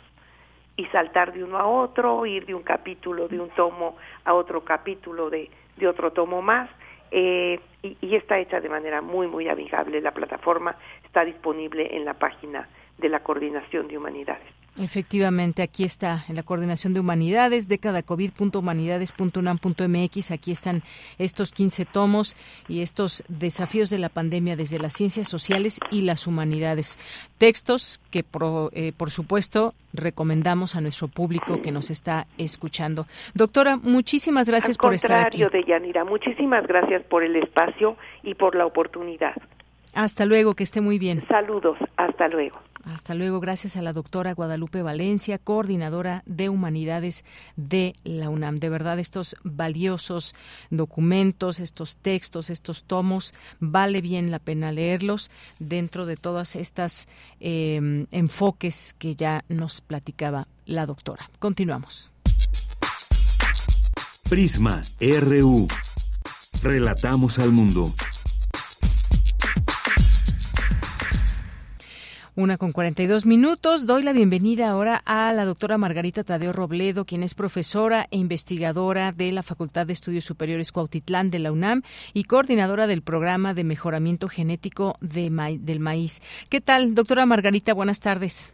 y saltar de uno a otro, ir de un capítulo de un tomo a otro capítulo de, de otro tomo más. Eh, y, y, está hecha de manera muy, muy amigable. La plataforma está disponible en la página de la Coordinación de Humanidades. Efectivamente, aquí está en la Coordinación de Humanidades, décadacovid.humanidades.unam.mx. Aquí están estos 15 tomos y estos desafíos de la pandemia desde las ciencias sociales y las humanidades. Textos que, eh, por supuesto, recomendamos a nuestro público que nos está escuchando. Doctora, muchísimas gracias por estar aquí. de Yanira, muchísimas gracias por el espacio y por la oportunidad. Hasta luego, que esté muy bien. Saludos, hasta luego. Hasta luego, gracias a la doctora Guadalupe Valencia, coordinadora de humanidades de la UNAM. De verdad, estos valiosos documentos, estos textos, estos tomos, vale bien la pena leerlos dentro de todas estas eh, enfoques que ya nos platicaba la doctora. Continuamos. Prisma RU. Relatamos al mundo. Una con 42 minutos. Doy la bienvenida ahora a la doctora Margarita Tadeo Robledo, quien es profesora e investigadora de la Facultad de Estudios Superiores Cuautitlán de la UNAM y coordinadora del programa de mejoramiento genético de del maíz. ¿Qué tal, doctora Margarita? Buenas tardes.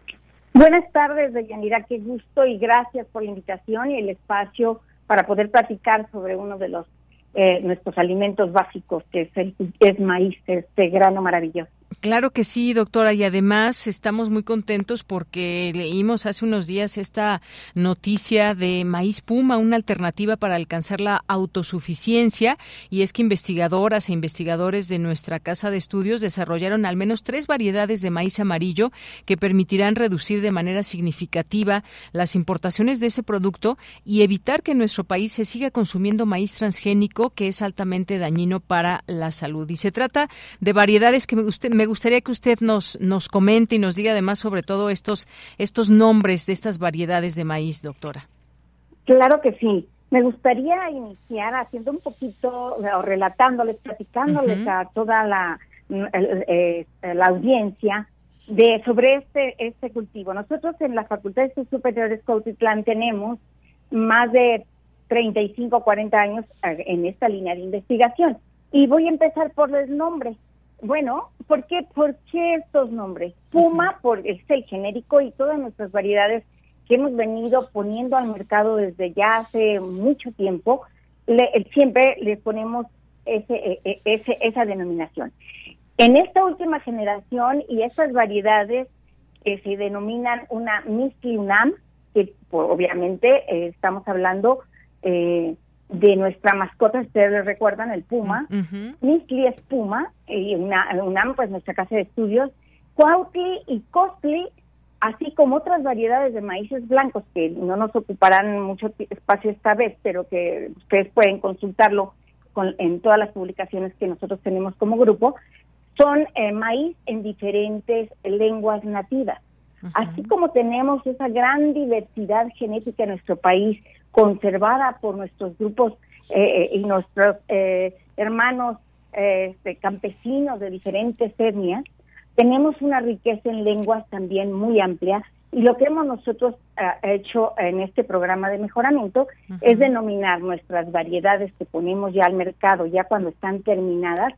Buenas tardes, Deyanira. Qué gusto y gracias por la invitación y el espacio para poder platicar sobre uno de los eh, nuestros alimentos básicos, que es el es maíz, este grano maravilloso. Claro que sí, doctora, y además estamos muy contentos porque leímos hace unos días esta noticia de maíz puma, una alternativa para alcanzar la autosuficiencia, y es que investigadoras e investigadores de nuestra casa de estudios desarrollaron al menos tres variedades de maíz amarillo que permitirán reducir de manera significativa las importaciones de ese producto y evitar que nuestro país se siga consumiendo maíz transgénico que es altamente dañino para la salud. Y se trata de variedades que me, usted, me gustaría que usted nos, nos comente y nos diga además sobre todo estos, estos nombres de estas variedades de maíz, doctora. Claro que sí. Me gustaría iniciar haciendo un poquito, o relatándoles, platicándoles a toda la, eh, la audiencia de sobre este este cultivo. Nosotros en la Facultad de Estudios Superiores Cautitlán tenemos más de 35, 40 años eh, en esta línea de investigación. Y voy a empezar por el nombre. Bueno, ¿por qué, ¿por qué estos nombres? Puma por, es el genérico y todas nuestras variedades que hemos venido poniendo al mercado desde ya hace mucho tiempo, le, siempre le ponemos ese, e, e, ese, esa denominación. En esta última generación y estas variedades que se denominan una Misty Unam, que obviamente eh, estamos hablando eh, de nuestra mascota, ustedes recuerdan, el puma. Uh es puma, y una, UNAM, pues nuestra casa de estudios. Cuautli y Costli, así como otras variedades de maíces blancos que no nos ocuparán mucho espacio esta vez, pero que ustedes pueden consultarlo con, en todas las publicaciones que nosotros tenemos como grupo, son eh, maíz en diferentes lenguas nativas. Así como tenemos esa gran diversidad genética en nuestro país, conservada por nuestros grupos eh, eh, y nuestros eh, hermanos este, campesinos de diferentes etnias, tenemos una riqueza en lenguas también muy amplia y lo que hemos nosotros hecho en este programa de mejoramiento es denominar nuestras variedades que ponemos ya al mercado, ya cuando están terminadas,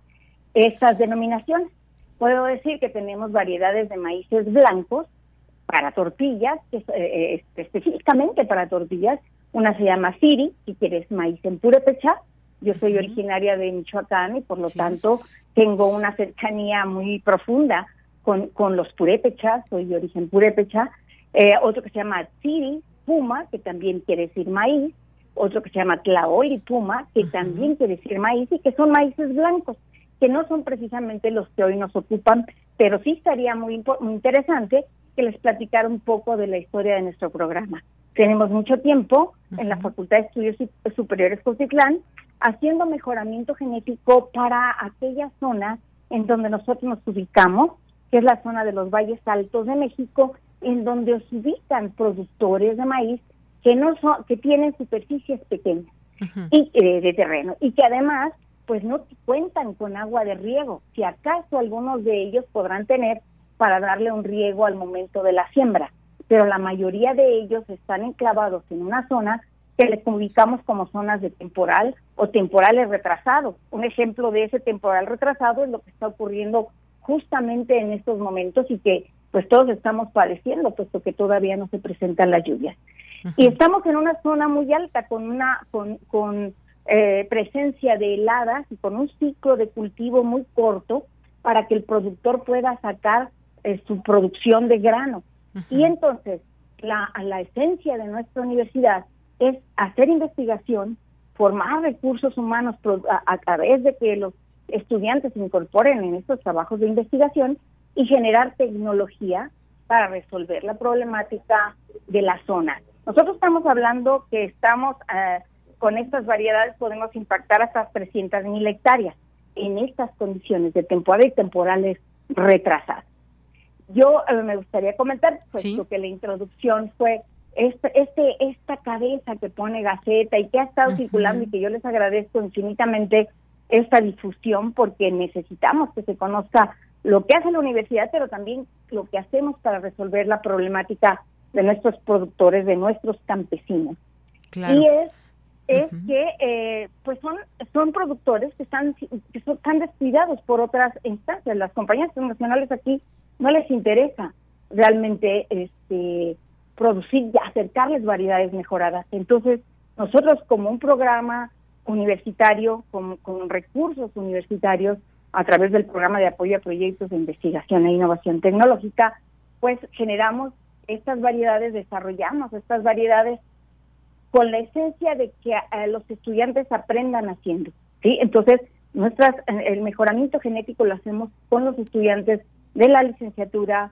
estas denominaciones. Puedo decir que tenemos variedades de maíces blancos para tortillas, específicamente para tortillas, una se llama Siri, si quieres maíz en purépecha. Yo soy originaria de Michoacán y por lo tanto tengo una cercanía muy profunda con, con los purépechas, soy de origen purépecha. Eh, otro que se llama Siri, Puma, que también quiere decir maíz. Otro que se llama Tlaoiri Puma, que también quiere decir maíz y que son maíces blancos, que no son precisamente los que hoy nos ocupan, pero sí estaría muy, muy interesante que les platicara un poco de la historia de nuestro programa. Tenemos mucho tiempo en la Facultad de Estudios Superiores Cotitlán haciendo mejoramiento genético para aquellas zonas en donde nosotros nos ubicamos, que es la zona de los valles altos de México, en donde se ubican productores de maíz que no son, que tienen superficies pequeñas y eh, de terreno y que además pues no cuentan con agua de riego, si acaso algunos de ellos podrán tener para darle un riego al momento de la siembra pero la mayoría de ellos están enclavados en una zona que les ubicamos como zonas de temporal o temporales retrasados. Un ejemplo de ese temporal retrasado es lo que está ocurriendo justamente en estos momentos y que pues todos estamos padeciendo, puesto que todavía no se presentan las lluvias. Y estamos en una zona muy alta con una con, con eh, presencia de heladas y con un ciclo de cultivo muy corto para que el productor pueda sacar eh, su producción de grano. Y entonces, la, la esencia de nuestra universidad es hacer investigación, formar recursos humanos a, través de que los estudiantes se incorporen en estos trabajos de investigación y generar tecnología para resolver la problemática de la zona. Nosotros estamos hablando que estamos eh, con estas variedades podemos impactar hasta 300 mil hectáreas en estas condiciones de temporada y temporales retrasadas. Yo eh, me gustaría comentar, puesto que la introducción fue este, este, esta cabeza que pone Gaceta y que ha estado circulando y que yo les agradezco infinitamente esta difusión porque necesitamos que se conozca lo que hace la universidad, pero también lo que hacemos para resolver la problemática de nuestros productores, de nuestros campesinos. Y es, es que eh, pues son, son productores que están, que están descuidados por otras instancias. Las compañías internacionales aquí no les interesa realmente este producir y acercarles variedades mejoradas. Entonces, nosotros como un programa universitario, con, con recursos universitarios, a través del programa de apoyo a proyectos de investigación e innovación tecnológica, pues generamos estas variedades, desarrollamos estas variedades con la esencia de que los estudiantes aprendan haciendo. ¿sí? Entonces, nuestras, el mejoramiento genético lo hacemos con los estudiantes de la licenciatura,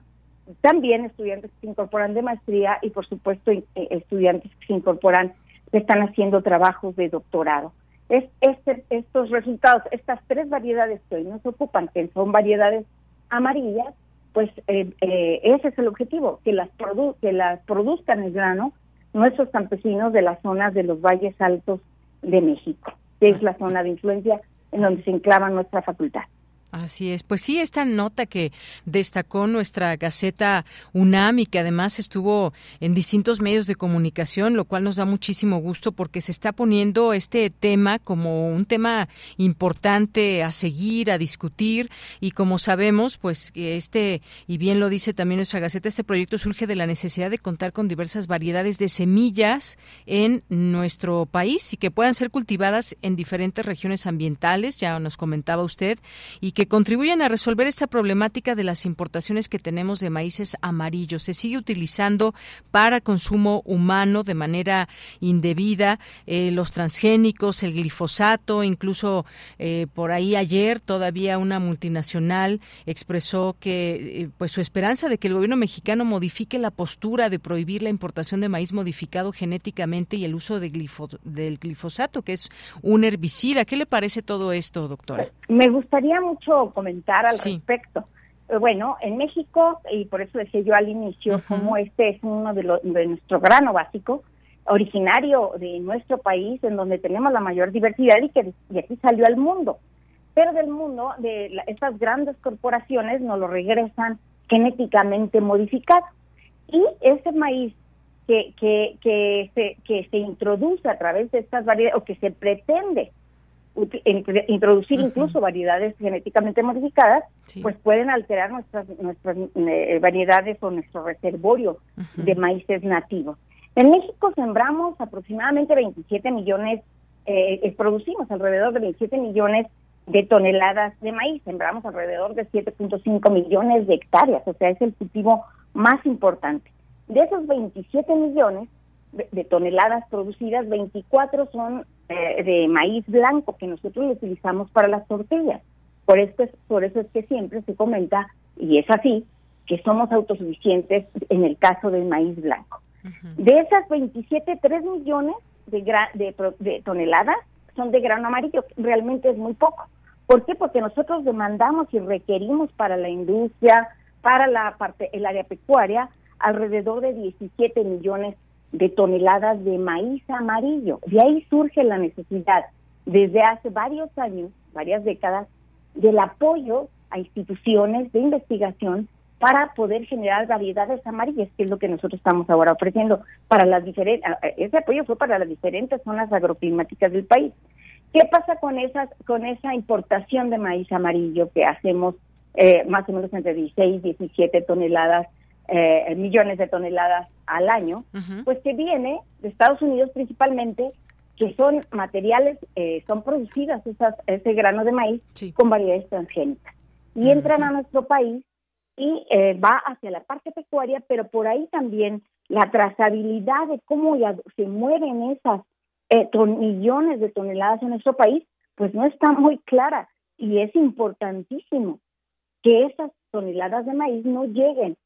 también estudiantes que se incorporan de maestría y por supuesto eh, estudiantes que se incorporan, que están haciendo trabajos de doctorado. Es este, estos resultados, estas tres variedades que hoy nos ocupan, que son variedades amarillas, pues eh, eh, ese es el objetivo, que las, que las produzcan el grano nuestros campesinos de las zonas de los valles altos de México, que es la zona de influencia en donde se enclava nuestra facultad. Así es. Pues sí, esta nota que destacó nuestra Gaceta UNAM y que además estuvo en distintos medios de comunicación, lo cual nos da muchísimo gusto porque se está poniendo este tema como un tema importante a seguir, a discutir y como sabemos, pues este, y bien lo dice también nuestra Gaceta, este proyecto surge de la necesidad de contar con diversas variedades de semillas en nuestro país y que puedan ser cultivadas en diferentes regiones ambientales, ya nos comentaba usted, y que contribuyen a resolver esta problemática de las importaciones que tenemos de maíces amarillos. Se sigue utilizando para consumo humano de manera indebida eh, los transgénicos, el glifosato, incluso eh, por ahí ayer todavía una multinacional expresó que eh, pues su esperanza de que el gobierno mexicano modifique la postura de prohibir la importación de maíz modificado genéticamente y el uso de del glifosato, que es un herbicida. ¿Qué le parece todo esto, doctora? Me gustaría mucho comentar al respecto. Eh, bueno, en México, y por eso decía yo al inicio, como este es uno de, los de nuestro grano básico, originario de nuestro país, en donde tenemos la mayor diversidad y que de aquí salió al mundo. Pero del mundo, de estas grandes corporaciones nos lo regresan genéticamente modificado. Y ese maíz que, que, que, se, que se introduce a través de estas variedades, o que se pretende introducir incluso variedades genéticamente modificadas, pues pueden alterar nuestras nuestras eh, variedades o nuestro reservorio de maíces nativos. En México sembramos aproximadamente 27 millones, eh, eh, producimos alrededor de 27 millones de toneladas de maíz, sembramos alrededor de 7.5 millones de hectáreas, o sea, es el cultivo más importante. De esos 27 millones de toneladas producidas, 24 son eh, de maíz blanco que nosotros lo utilizamos para las tortillas. Por esto es, por eso es que siempre se comenta, y es así, que somos autosuficientes en el caso del maíz blanco. De esas 27, 3 millones de, de, toneladas son de grano amarillo, realmente es muy poco. ¿Por qué? Porque nosotros demandamos y requerimos para la industria, para la parte, el área pecuaria, alrededor de 17 millones de toneladas de maíz amarillo. De ahí surge la necesidad, desde hace varios años, varias décadas, del apoyo a instituciones de investigación para poder generar variedades amarillas, que es lo que nosotros estamos ahora ofreciendo para las diferentes, ese apoyo fue para las diferentes zonas agroclimáticas del país. ¿Qué pasa con esas, con esa importación de maíz amarillo que hacemos eh, más o menos entre 16 y 17 toneladas, eh, millones de toneladas al año? Pues que viene de Estados Unidos principalmente, que son materiales, eh, son producidas esas, ese grano de maíz con variedades transgénicas. Y entran a nuestro país y va hacia la parte pecuaria, pero por ahí también la trazabilidad de cómo ya se mueven esas eh, millones de toneladas en nuestro país, pues no está muy clara y es importantísimo que esas toneladas de maíz no lleguen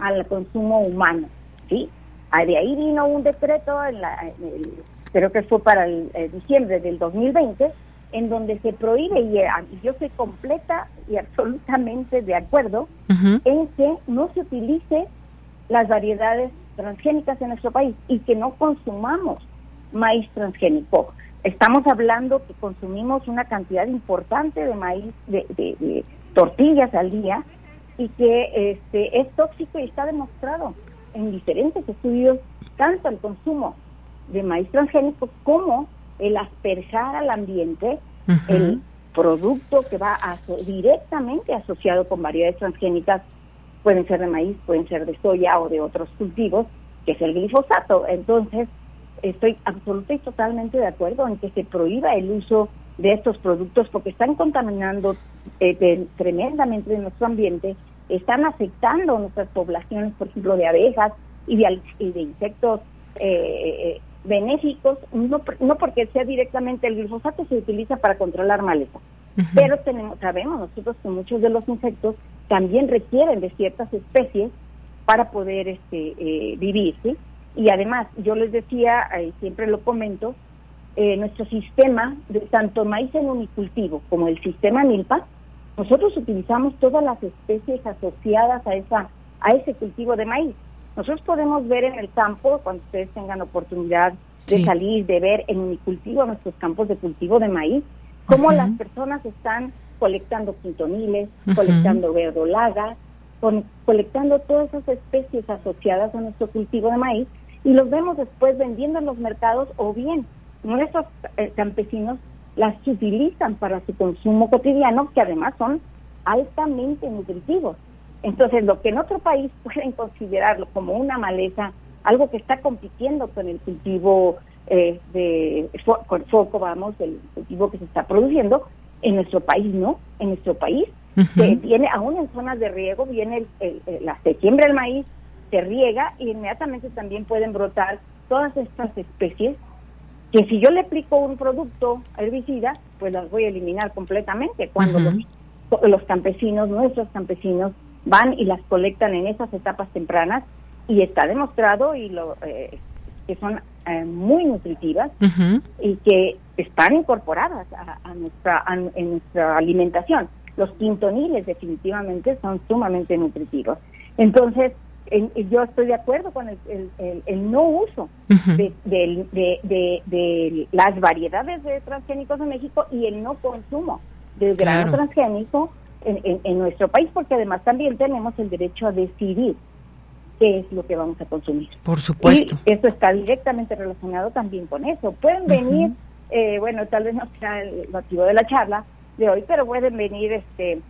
al consumo humano, ¿sí? Ah, de ahí vino un decreto, en la, creo que fue para el, eh, diciembre del 2020, en donde se prohíbe, y, eh, yo soy completa y absolutamente de acuerdo, en que no se utilice las variedades transgénicas en nuestro país y que no consumamos maíz transgénico. Estamos hablando que consumimos una cantidad importante de maíz, de, tortillas al día, y que este es tóxico y está demostrado en diferentes estudios tanto el consumo de maíz transgénico como el asperjar al ambiente el producto que va directamente asociado con variedades transgénicas, pueden ser de maíz, pueden ser de soya o de otros cultivos, que es el glifosato. Entonces, estoy absolutamente y totalmente de acuerdo en que se prohíba el uso de estos productos porque están contaminando eh, tremendamente nuestro ambiente, están afectando nuestras poblaciones, por ejemplo, de abejas y de, insectos eh, benéficos, no, no porque sea directamente el glifosato se utiliza para controlar maleza, pero tenemos, sabemos nosotros que muchos de los insectos también requieren de ciertas especies para poder este, eh, vivir, ¿sí? Y además, yo les decía, siempre lo comento, eh, nuestro sistema de tanto maíz en unicultivo como el sistema NILPA, nosotros utilizamos todas las especies asociadas a esa a ese cultivo de maíz. Nosotros podemos ver en el campo, cuando ustedes tengan oportunidad de salir, de ver en unicultivo nuestros campos de cultivo de maíz, cómo las personas están colectando quintoniles, colectando verdolagas, colectando todas esas especies asociadas a nuestro cultivo de maíz y los vemos después vendiendo en los mercados o bien nuestros eh, campesinos las utilizan para su consumo cotidiano, que además son altamente nutritivos. Entonces, lo que en otro país pueden considerarlo como una maleza, algo que está compitiendo con el cultivo eh, de con foco, vamos, el cultivo que se está produciendo, en nuestro país no, en nuestro país que viene, aún en zonas de riego, viene el, la se siembra el maíz, se riega e inmediatamente también pueden brotar todas estas especies que si yo le aplico un producto herbicida, pues las voy a eliminar completamente cuando los, campesinos, nuestros campesinos, van y las colectan en esas etapas tempranas y está demostrado y lo eh, que son eh, muy nutritivas y que están incorporadas a, nuestra en nuestra alimentación. Los quintoniles definitivamente son sumamente nutritivos. Entonces, yo estoy de acuerdo con el, el, no uso de, de, las variedades de transgénicos en México y el no consumo del grano transgénico en, en, nuestro país, porque además también tenemos el derecho a decidir qué es lo que vamos a consumir. Por supuesto. Y eso está directamente relacionado también con eso. Pueden venir, eh, bueno, tal vez no sea el motivo de la charla de hoy, pero pueden venir este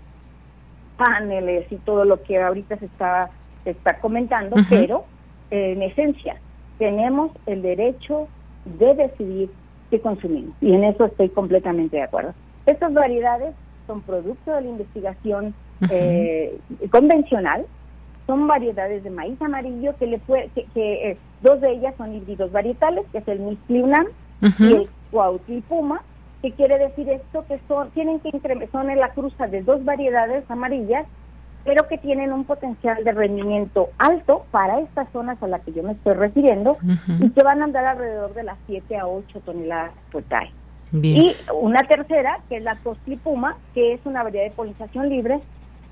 paneles y todo lo que ahorita se está está comentando, pero eh, en esencia tenemos el derecho de decidir qué consumimos y en eso estoy completamente de acuerdo. Estas variedades son producto de la investigación eh, convencional, son variedades de maíz amarillo que le fue que, eh, dos de ellas son híbridos varietales, que es el Mispliunam y el Cuautlipuma, que quiere decir esto que son tienen que son en la cruza de dos variedades amarillas pero que tienen un potencial de rendimiento alto para estas zonas a las que yo me estoy refiriendo y que van a andar alrededor de las 7 a 8 toneladas por año. Y una tercera, que es la costlipuma, que es una variedad de polinización libre,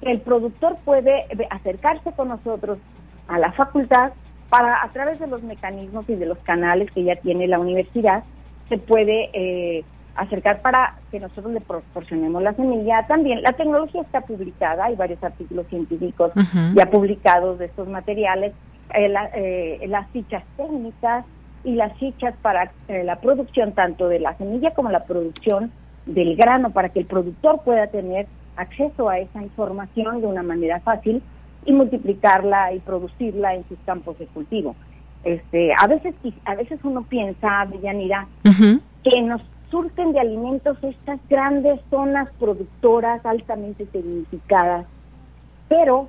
que el productor puede acercarse con nosotros a la facultad para, a través de los mecanismos y de los canales que ya tiene la universidad, se puede eh, acercar para que nosotros le proporcionemos la semilla. También la tecnología está publicada, hay varios artículos científicos ya publicados de estos materiales, eh, eh, las fichas técnicas y las fichas para eh, la producción tanto de la semilla como la producción del grano para que el productor pueda tener acceso a esa información de una manera fácil y multiplicarla y producirla en sus campos de cultivo. Este, a veces a veces uno piensa, Villanira, que nos surten de alimentos estas grandes zonas productoras altamente tecnificadas, pero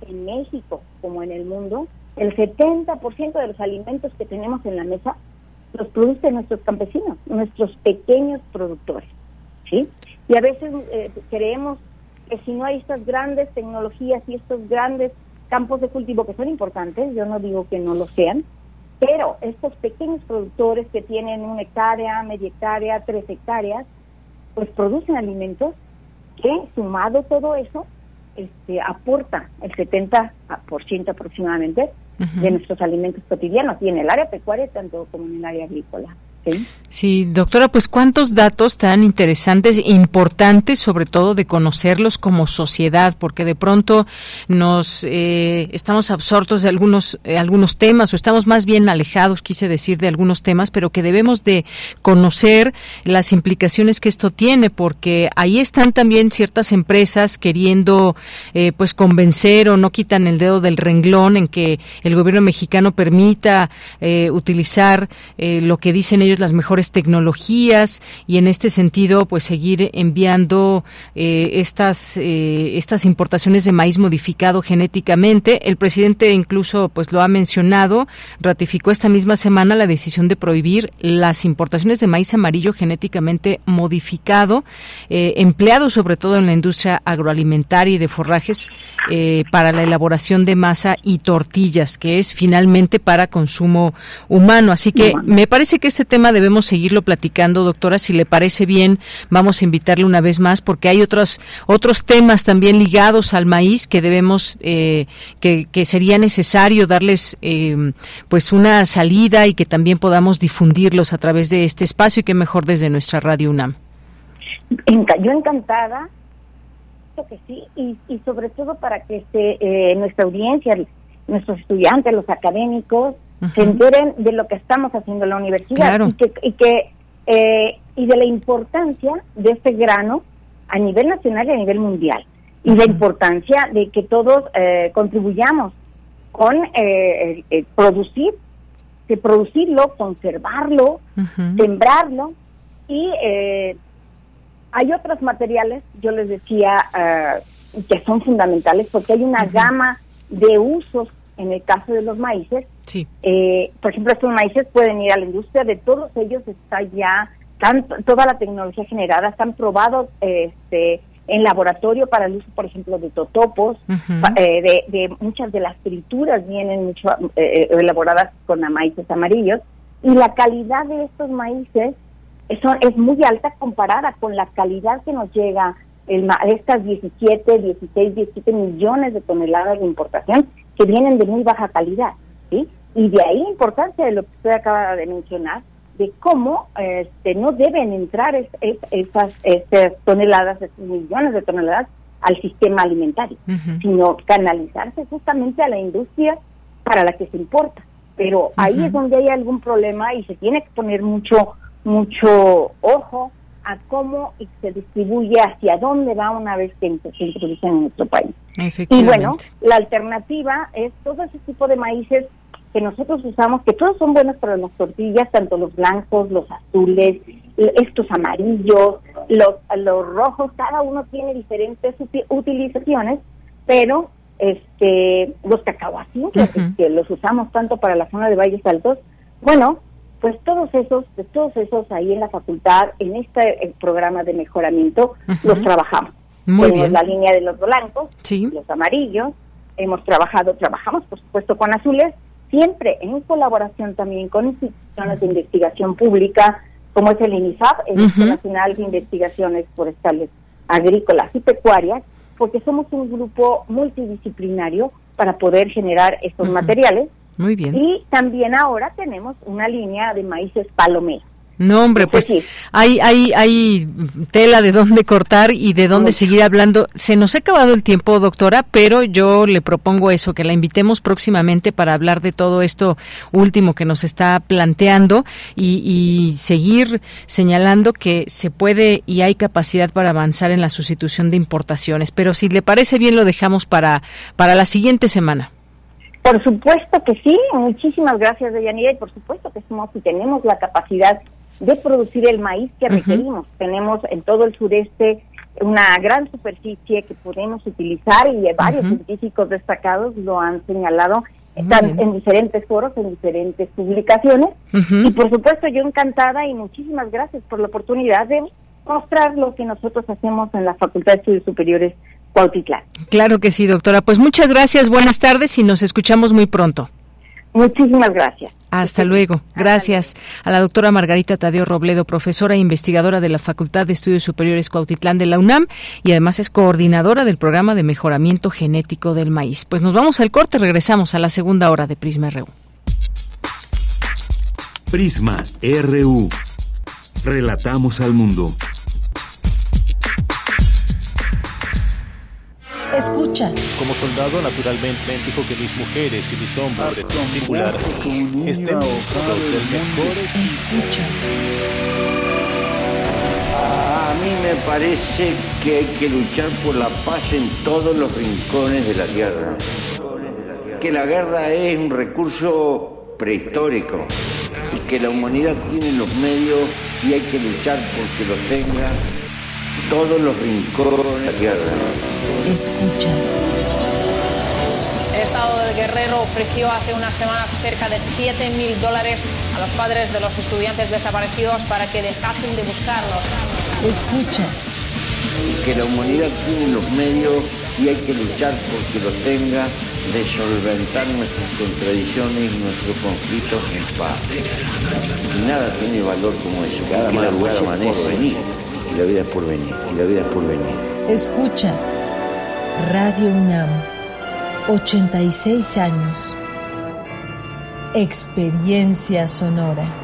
en México como en el mundo, el 70% de los alimentos que tenemos en la mesa los producen nuestros campesinos, nuestros pequeños productores, ¿sí? Y a veces eh, creemos que si no hay estas grandes tecnologías y estos grandes campos de cultivo que son importantes, yo no digo que no lo sean, pero estos pequeños productores que tienen una hectárea, media hectárea, tres hectáreas, pues producen alimentos que, sumado todo eso, este, aporta el 70% aproximadamente de nuestros alimentos cotidianos y en el área pecuaria tanto como en el área agrícola. ¿Sí? doctora, pues cuántos datos tan interesantes importantes, sobre todo de conocerlos como sociedad, porque de pronto nos eh, estamos absortos de algunos eh, algunos temas o estamos más bien alejados, quise decir, de algunos temas, pero que debemos de conocer las implicaciones que esto tiene, porque ahí están también ciertas empresas queriendo, eh, pues, convencer o no quitan el dedo del renglón en que el gobierno mexicano permita utilizar lo que dicen ellos las mejores tecnologías y en este sentido pues seguir enviando eh, estas eh, estas importaciones de maíz modificado genéticamente. El presidente incluso pues lo ha mencionado ratificó esta misma semana la decisión de prohibir las importaciones de maíz amarillo genéticamente modificado eh, empleado sobre todo en la industria agroalimentaria y de forrajes para la elaboración de masa y tortillas que es finalmente para consumo humano. Así que me parece que este tema debemos seguirlo platicando, doctora. Si le parece bien, vamos a invitarle una vez más porque hay otros otros temas también ligados al maíz que debemos eh, que, sería necesario darles eh, pues una salida y que también podamos difundirlos a través de este espacio y que mejor desde nuestra radio UNAM. Yo encantada que sí y, sobre todo para que este, eh, nuestra audiencia, nuestros estudiantes, los académicos se enteren de lo que estamos haciendo en la universidad y que, y, que eh, y de la importancia de este grano a nivel nacional y a nivel mundial. Y la importancia de que todos eh, contribuyamos con eh, producir, de producirlo, conservarlo, sembrarlo. Y hay otros materiales, yo les decía, que son fundamentales porque hay una gama de usos en el caso de los maíces, sí. Eh, por ejemplo, estos maíces pueden ir a la industria, de todos ellos está ya, toda la tecnología generada, están probados este, en laboratorio para el uso, por ejemplo, de totopos, eh, de, muchas de las frituras vienen mucho eh, elaboradas con maíces amarillos, y la calidad de estos maíces es, es muy alta comparada con la calidad que nos llega el, estas 17, 16, 17 millones de toneladas de importación que vienen de muy baja calidad, ¿sí? Y de ahí la importancia de lo que usted acaba de mencionar, de cómo este, no deben entrar esas, toneladas, esos millones de toneladas al sistema alimentario, sino canalizarse justamente a la industria para la que se importa. Pero ahí es donde hay algún problema y se tiene que poner mucho, mucho ojo a cómo se distribuye, hacia dónde va una vez que se introduce en nuestro país. Y bueno, la alternativa es todo ese tipo de maíces que nosotros usamos, que todos son buenos para las tortillas, tanto los blancos, los azules, estos amarillos, los, los rojos, cada uno tiene diferentes utilizaciones, pero este los cacahuatín, que los usamos tanto para la zona de valles altos, bueno, pues todos esos, todos esos ahí en la facultad, en este eh, programa de mejoramiento, los trabajamos. Muy Tenemos la línea de los blancos, los amarillos, hemos trabajado, trabajamos por supuesto con azules, siempre en colaboración también con instituciones de investigación pública, como es el INIFAP, el Instituto Nacional de Investigaciones Forestales Agrícolas y Pecuarias, porque somos un grupo multidisciplinario para poder generar estos materiales muy bien. Y también ahora tenemos una línea de maíces palomero. No, hombre, pues hay, hay, hay tela de dónde cortar y de dónde seguir hablando. Se nos ha acabado el tiempo, doctora, pero yo le propongo eso, que la invitemos próximamente para hablar de todo esto último que nos está planteando y, y seguir señalando que se puede y hay capacidad para avanzar en la sustitución de importaciones. Pero si le parece bien, lo dejamos para, para la siguiente semana. Por supuesto que sí, muchísimas gracias, Deyanira, y por supuesto que somos y tenemos la capacidad de producir el maíz que requerimos. Tenemos en todo el sureste una gran superficie que podemos utilizar y varios científicos destacados lo han señalado. Están en diferentes foros, en diferentes publicaciones. Y por supuesto, yo encantada y muchísimas gracias por la oportunidad de mostrar lo que nosotros hacemos en la Facultad de Estudios Superiores Cuautitlán. Claro que sí, doctora. Pues muchas gracias, buenas tardes y nos escuchamos muy pronto. Muchísimas gracias. Hasta luego. Gracias a la doctora Margarita Tadeo Robledo, profesora e investigadora de la Facultad de Estudios Superiores Cuautitlán de la UNAM y además es coordinadora del programa de mejoramiento genético del maíz. Pues nos vamos al corte, regresamos a la segunda hora de Prisma RU. Prisma RU. Relatamos al mundo. Escucha. Como soldado, naturalmente, dijo que mis mujeres y mis hombres en particular estén dentro del mejor. Escucha. A mí me parece que hay que luchar por la paz en todos los rincones de la tierra. Que la guerra es un recurso prehistórico y que la humanidad tiene los medios y hay que luchar porque los tenga todos los rincones de la tierra. Escucha. El Estado del Guerrero ofreció hace unas semanas cerca de 7 mil dólares a los padres de los estudiantes desaparecidos para que dejasen de buscarlos. Escucha. Y que la humanidad tiene los medios y hay que luchar porque los tenga de solventar nuestras contradicciones y nuestros conflictos en paz. Y nada tiene valor como eso. Cada madrugada amanece venir y la vida por venir, y la vida por venir. Escucha. Radio UNAM. 86 años. Experiencia sonora.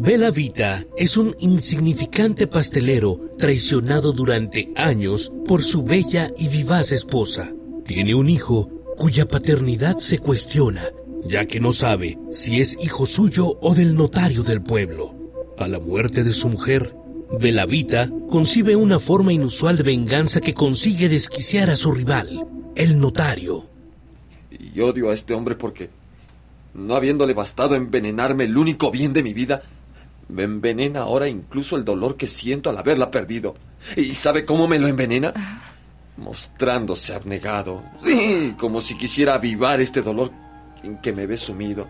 Bella Vita es un insignificante pastelero traicionado durante años por su bella y vivaz esposa. Tiene un hijo cuya paternidad se cuestiona, ya que no sabe si es hijo suyo o del notario del pueblo. A la muerte de su mujer, Belavita concibe una forma inusual de venganza que consigue desquiciar a su rival, el notario. Y odio a este hombre porque, no habiéndole bastado envenenarme el único bien de mi vida, me envenena ahora incluso el dolor que siento al haberla perdido. ¿Y sabe cómo me lo envenena? Mostrándose abnegado. Sí, como si quisiera avivar este dolor en que me ve sumido.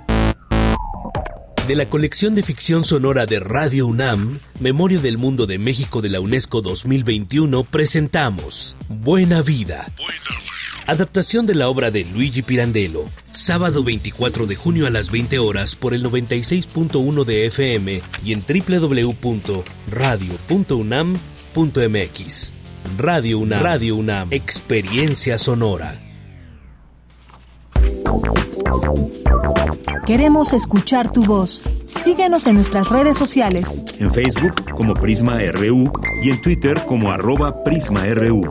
De la colección de ficción sonora de Radio UNAM, Memoria del Mundo de México de la UNESCO 2021, presentamos Buena Vida. Adaptación de la obra de Luigi Pirandello, sábado 24 de junio a las 20 horas por el 96.1 de FM y en www.radio.unam.mx. Radio UNAM, Radio UNAM, Experiencia Sonora. Queremos escuchar tu voz. Síguenos en nuestras redes sociales. En Facebook como Prisma RU y en Twitter como arroba PrismaRU.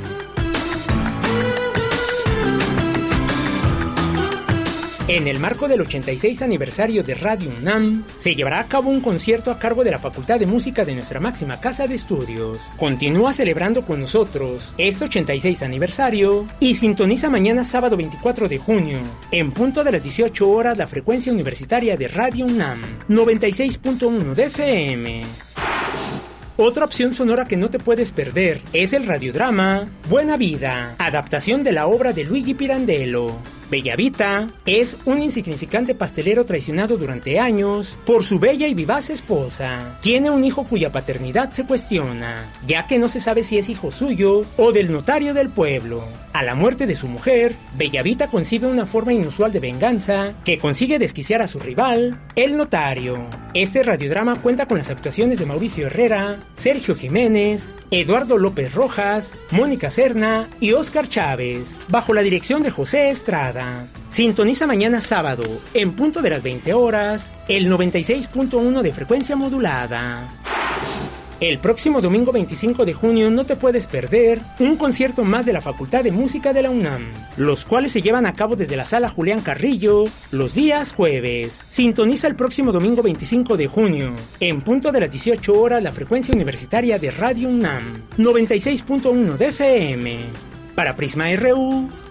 En el marco del 86 aniversario de Radio UNAM, se llevará a cabo un concierto a cargo de la Facultad de Música de nuestra máxima casa de estudios. Continúa celebrando con nosotros este 86 aniversario y sintoniza mañana sábado 24 de junio, en punto de las 18 horas, la frecuencia universitaria de Radio UNAM, 96.1 de FM. Otra opción sonora que no te puedes perder es el radiodrama Buena Vida, adaptación de la obra de Luigi Pirandello. Bellavita es un insignificante pastelero traicionado durante años por su bella y vivaz esposa. Tiene un hijo cuya paternidad se cuestiona, ya que no se sabe si es hijo suyo o del notario del pueblo. A la muerte de su mujer, Bellavita concibe una forma inusual de venganza que consigue desquiciar a su rival, el notario. Este radiodrama cuenta con las actuaciones de Mauricio Herrera, Sergio Jiménez, Eduardo López Rojas, Mónica Serna y Óscar Chávez, bajo la dirección de José Estrada. Sintoniza mañana sábado, en punto de las 20 horas, el 96.1 de frecuencia modulada. El próximo domingo 25 de junio no te puedes perder un concierto más de la Facultad de Música de la UNAM, los cuales se llevan a cabo desde la sala Julián Carrillo los días jueves. Sintoniza el próximo domingo 25 de junio, en punto de las 18 horas, la frecuencia universitaria de Radio UNAM, 96.1 de FM. Para Prisma RU,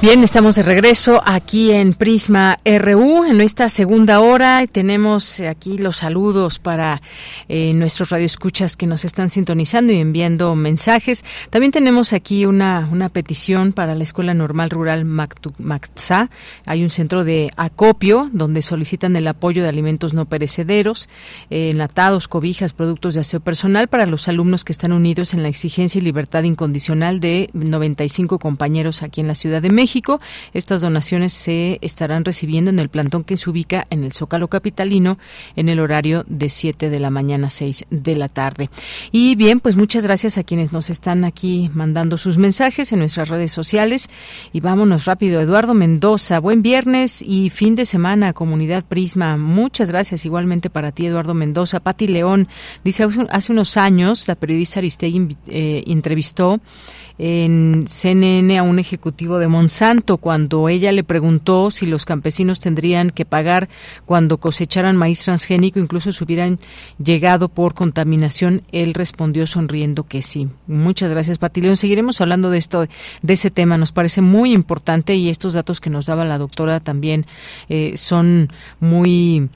Bien, estamos de regreso aquí en Prisma RU. En esta segunda hora tenemos aquí los saludos para eh, nuestros radioescuchas que nos están sintonizando y enviando mensajes. También tenemos aquí una, una petición para la Escuela Normal Rural Mactza. Hay un centro de acopio donde solicitan el apoyo de alimentos no perecederos, eh, enlatados, cobijas, productos de aseo personal para los alumnos que están unidos en la exigencia y libertad incondicional de 95 compañeros aquí en la Ciudad de México. México. Estas donaciones se estarán recibiendo en el plantón que se ubica en el Zócalo Capitalino en el horario de 7 de la mañana a 6 de la tarde. Y bien, pues muchas gracias a quienes nos están aquí mandando sus mensajes en nuestras redes sociales. Y vámonos rápido. Eduardo Mendoza, buen viernes y fin de semana, comunidad Prisma. Muchas gracias igualmente para ti, Eduardo Mendoza. Pati León dice, hace unos años la periodista Aristegui eh, entrevistó en CNN a un ejecutivo de Monsanto cuando ella le preguntó si los campesinos tendrían que pagar cuando cosecharan maíz transgénico, incluso si hubieran llegado por contaminación. Él respondió sonriendo que sí. Muchas gracias, Patileón. Seguiremos hablando de esto, de ese tema. Nos parece muy importante y estos datos que nos daba la doctora también eh, son muy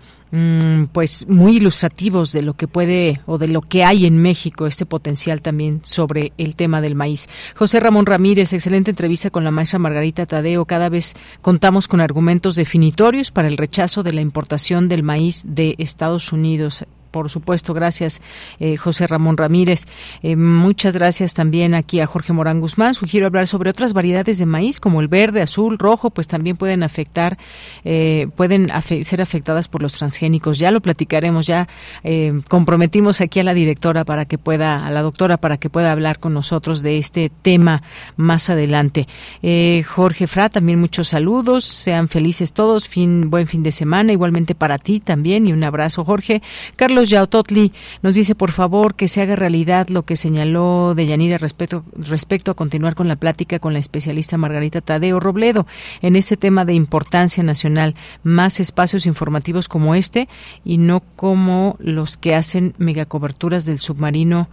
pues muy ilustrativos de lo que puede o de lo que hay en México, este potencial también sobre el tema del maíz. José Ramón Ramírez, excelente entrevista con la maestra Margarita Tadeo. Cada vez contamos con argumentos definitorios para el rechazo de la importación del maíz de Estados Unidos por supuesto. Gracias, eh, José Ramón Ramírez. Eh, muchas gracias también aquí a Jorge Morán Guzmán. Sugiero hablar sobre otras variedades de maíz, como el verde, azul, rojo, pues también pueden afectar, eh, pueden ser afectadas por los transgénicos. Ya lo platicaremos, ya comprometimos aquí a la directora para que pueda, a la doctora para que pueda hablar con nosotros de este tema más adelante. Jorge Fra, también muchos saludos. Sean felices todos. Fin, buen fin de semana. Igualmente para ti también y un abrazo, Jorge. Carlos Yautotli nos dice, por favor, que se haga realidad lo que señaló Deyanira respecto, respecto a continuar con la plática con la especialista Margarita Tadeo Robledo en ese tema de importancia nacional, más espacios informativos como este y no como los que hacen megacoberturas del submarino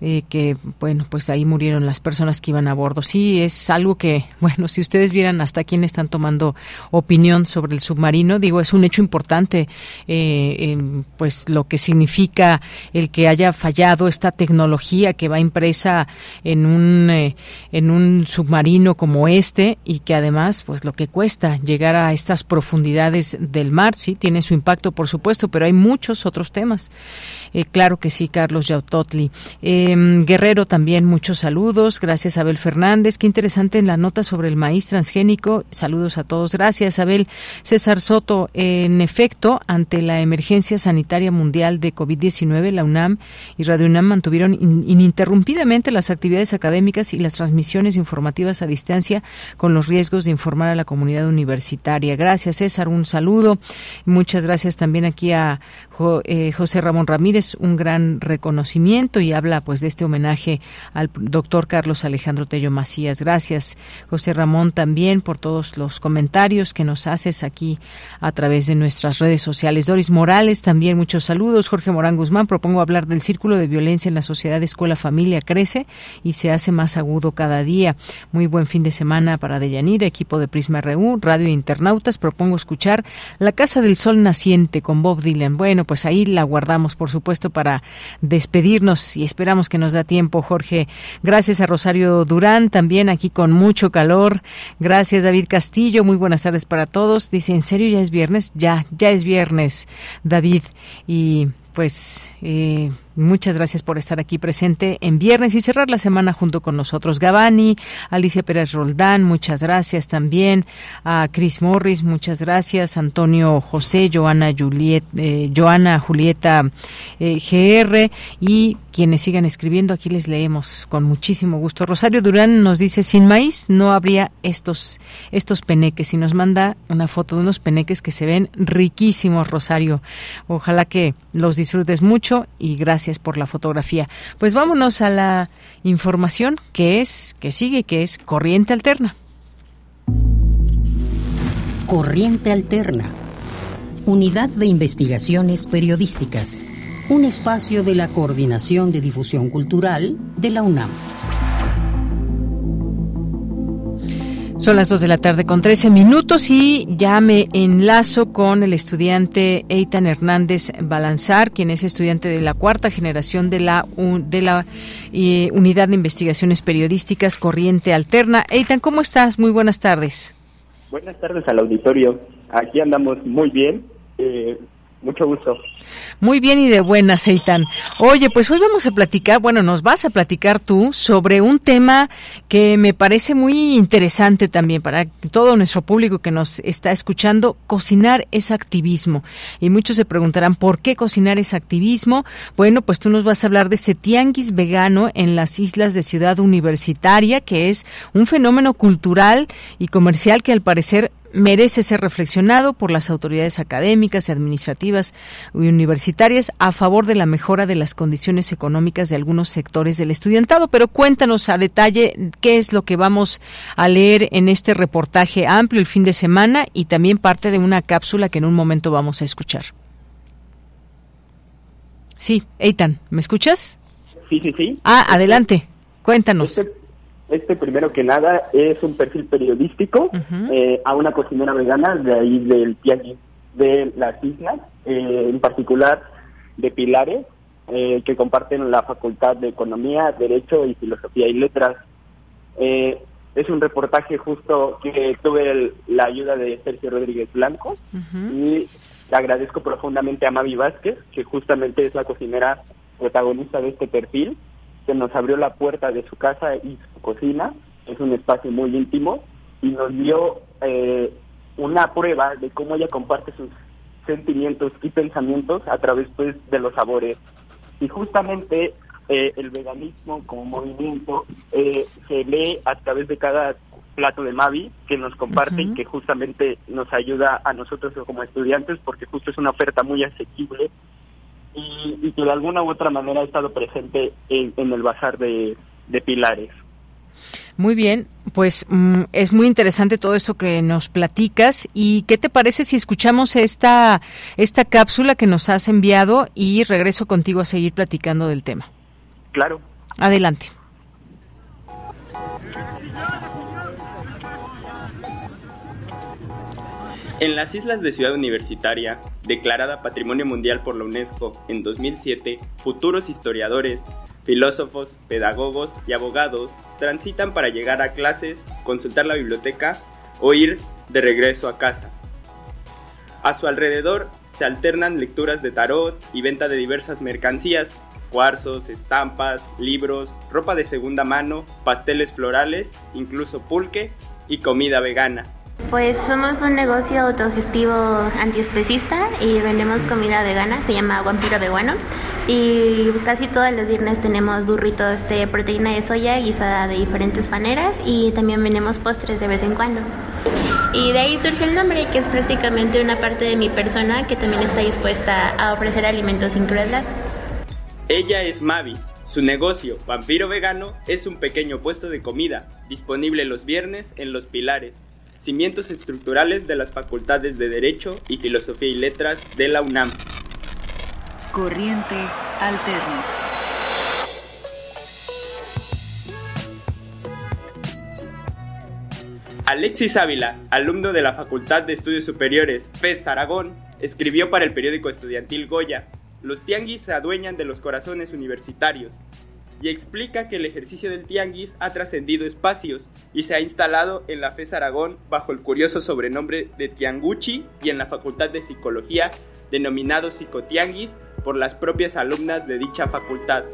eh, que bueno pues ahí murieron las personas que iban a bordo. Sí es algo que bueno si ustedes vieran hasta quién están tomando opinión sobre el submarino digo es un hecho importante eh, pues lo que significa el que haya fallado esta tecnología que va impresa en un eh, en un submarino como este y que además pues lo que cuesta llegar a estas profundidades del mar sí tiene su impacto por supuesto pero hay muchos otros temas. Claro que sí Carlos Yautotli Em, Guerrero también, muchos saludos. Gracias, Abel Fernández. Qué interesante en la nota sobre el maíz transgénico. Saludos a todos. Gracias, Abel. César Soto, en efecto, ante la emergencia sanitaria mundial de COVID-19, la UNAM y Radio UNAM mantuvieron ininterrumpidamente las actividades académicas y las transmisiones informativas a distancia con los riesgos de informar a la comunidad universitaria. Gracias, César. Un saludo. Muchas gracias también aquí a eh, José Ramón Ramírez. Un gran reconocimiento y habla pues de este homenaje al doctor Carlos Alejandro Tello Macías. Gracias, José Ramón, también por todos los comentarios que nos haces aquí a través de nuestras redes sociales. Doris Morales, también muchos saludos. Jorge Morán Guzmán, propongo hablar del círculo de violencia en la sociedad escuela familia crece y se hace más agudo cada día. Muy buen fin de semana para Deyanira, equipo de Prisma RU, Radio Internautas. Propongo escuchar La Casa del Sol Naciente con Bob Dylan. Bueno, pues ahí la guardamos, por supuesto, para despedirnos y esperar Que nos da tiempo, Jorge. Gracias a Rosario Durán, también aquí con mucho calor. Gracias, David Castillo. Muy buenas tardes para todos. Dice, ¿en serio ya es viernes? Ya, ya es viernes, David. Y pues eh, muchas gracias por estar aquí presente en viernes y cerrar la semana junto con nosotros. Gabani, Alicia Pérez Roldán, muchas gracias también. A Chris Morris, muchas gracias. Antonio José, Joana, Juliet, eh, Joana Julieta eh, GR y quienes sigan escribiendo, aquí les leemos con muchísimo gusto. Rosario Durán nos dice, sin maíz no habría estos, estos peneques y nos manda una foto de unos peneques que se ven riquísimos, Rosario. Ojalá que los disfrutes mucho y gracias por la fotografía. Pues vámonos a la información que es, que sigue, que es Corriente Alterna. Corriente Alterna. Unidad de Investigaciones Periodísticas un espacio de la Coordinación de Difusión Cultural de la UNAM. Son las 2 de la tarde con 13 minutos y ya me enlazo con el estudiante Eitan Hernández Balanzar, quien es estudiante de la cuarta generación de la, de la eh, Unidad de Investigaciones Periodísticas Corriente Alterna. Eitan, ¿cómo estás? Muy buenas tardes. Buenas tardes al auditorio. Aquí andamos muy bien. Eh, mucho gusto. Muy bien y de buena, Seitan. Oye, pues hoy vamos a platicar, bueno, nos vas a platicar tú sobre un tema que me parece muy interesante también para todo nuestro público que nos está escuchando. Cocinar es activismo. Y muchos se preguntarán, ¿por qué cocinar es activismo? Bueno, pues tú nos vas a hablar de este tianguis vegano en las islas de Ciudad Universitaria, que es un fenómeno cultural y comercial que al parecer merece ser reflexionado por las autoridades académicas y administrativas y universitarias a favor de la mejora de las condiciones económicas de algunos sectores del estudiantado. Pero cuéntanos a detalle qué es lo que vamos a leer en este reportaje amplio el fin de semana y también parte de una cápsula que en un momento vamos a escuchar. Sí, Eitan, ¿me escuchas? Sí, sí, sí. Ah, adelante, cuéntanos. Este este primero que nada es un perfil periodístico eh, a una cocinera vegana de ahí del Tianguis de las islas, eh, en particular de Pilares, eh, que comparten la Facultad de Economía, Derecho y Filosofía y Letras. es un reportaje justo que tuve la ayuda de Sergio Rodríguez Blanco y le agradezco profundamente a Mavi Vázquez, que justamente es la cocinera protagonista de este perfil que nos abrió la puerta de su casa y su cocina, es un espacio muy íntimo, y nos dio eh, una prueba de cómo ella comparte sus sentimientos y pensamientos a través pues, de los sabores. Y justamente eh, el veganismo como movimiento eh, se lee a través de cada plato de Mavi que nos comparte y que justamente nos ayuda a nosotros como estudiantes porque justo es una oferta muy asequible y, que de alguna u otra manera ha estado presente en, el bazar de, Pilares. Muy bien, pues mm, es muy interesante todo esto que nos platicas y qué te parece si escuchamos esta esta cápsula que nos has enviado y regreso contigo a seguir platicando del tema. Claro. Adelante. En las islas de Ciudad Universitaria, declarada Patrimonio Mundial por la UNESCO en 2007, futuros historiadores, filósofos, pedagogos y abogados transitan para llegar a clases, consultar la biblioteca o ir de regreso a casa. A su alrededor se alternan lecturas de tarot y venta de diversas mercancías, cuarzos, estampas, libros, ropa de segunda mano, pasteles florales, incluso pulque y comida vegana. Pues somos un negocio autogestivo antiespecista y vendemos comida vegana, se llama Vampiro Vegano. Y casi todos los viernes tenemos burritos de proteína de soya guisada de diferentes maneras y también vendemos postres de vez en cuando. Y de ahí surge el nombre, que es prácticamente una parte de mi persona que también está dispuesta a ofrecer alimentos sin crueldad. Ella es Mavi. Su negocio, Vampiro Vegano, es un pequeño puesto de comida, disponible los viernes en Los Pilares, cimientos estructurales de las facultades de Derecho y Filosofía y Letras de la UNAM. Corriente Alterna. Alexis Ávila, alumno de la Facultad de Estudios Superiores FES Aragón, escribió para el periódico estudiantil Goya, Los tianguis se adueñan de los corazones universitarios, y explica que el ejercicio del tianguis ha trascendido espacios y se ha instalado en la FES Aragón bajo el curioso sobrenombre de Tianguchi y en la Facultad de Psicología denominado Psicotianguis por las propias alumnas de dicha facultad.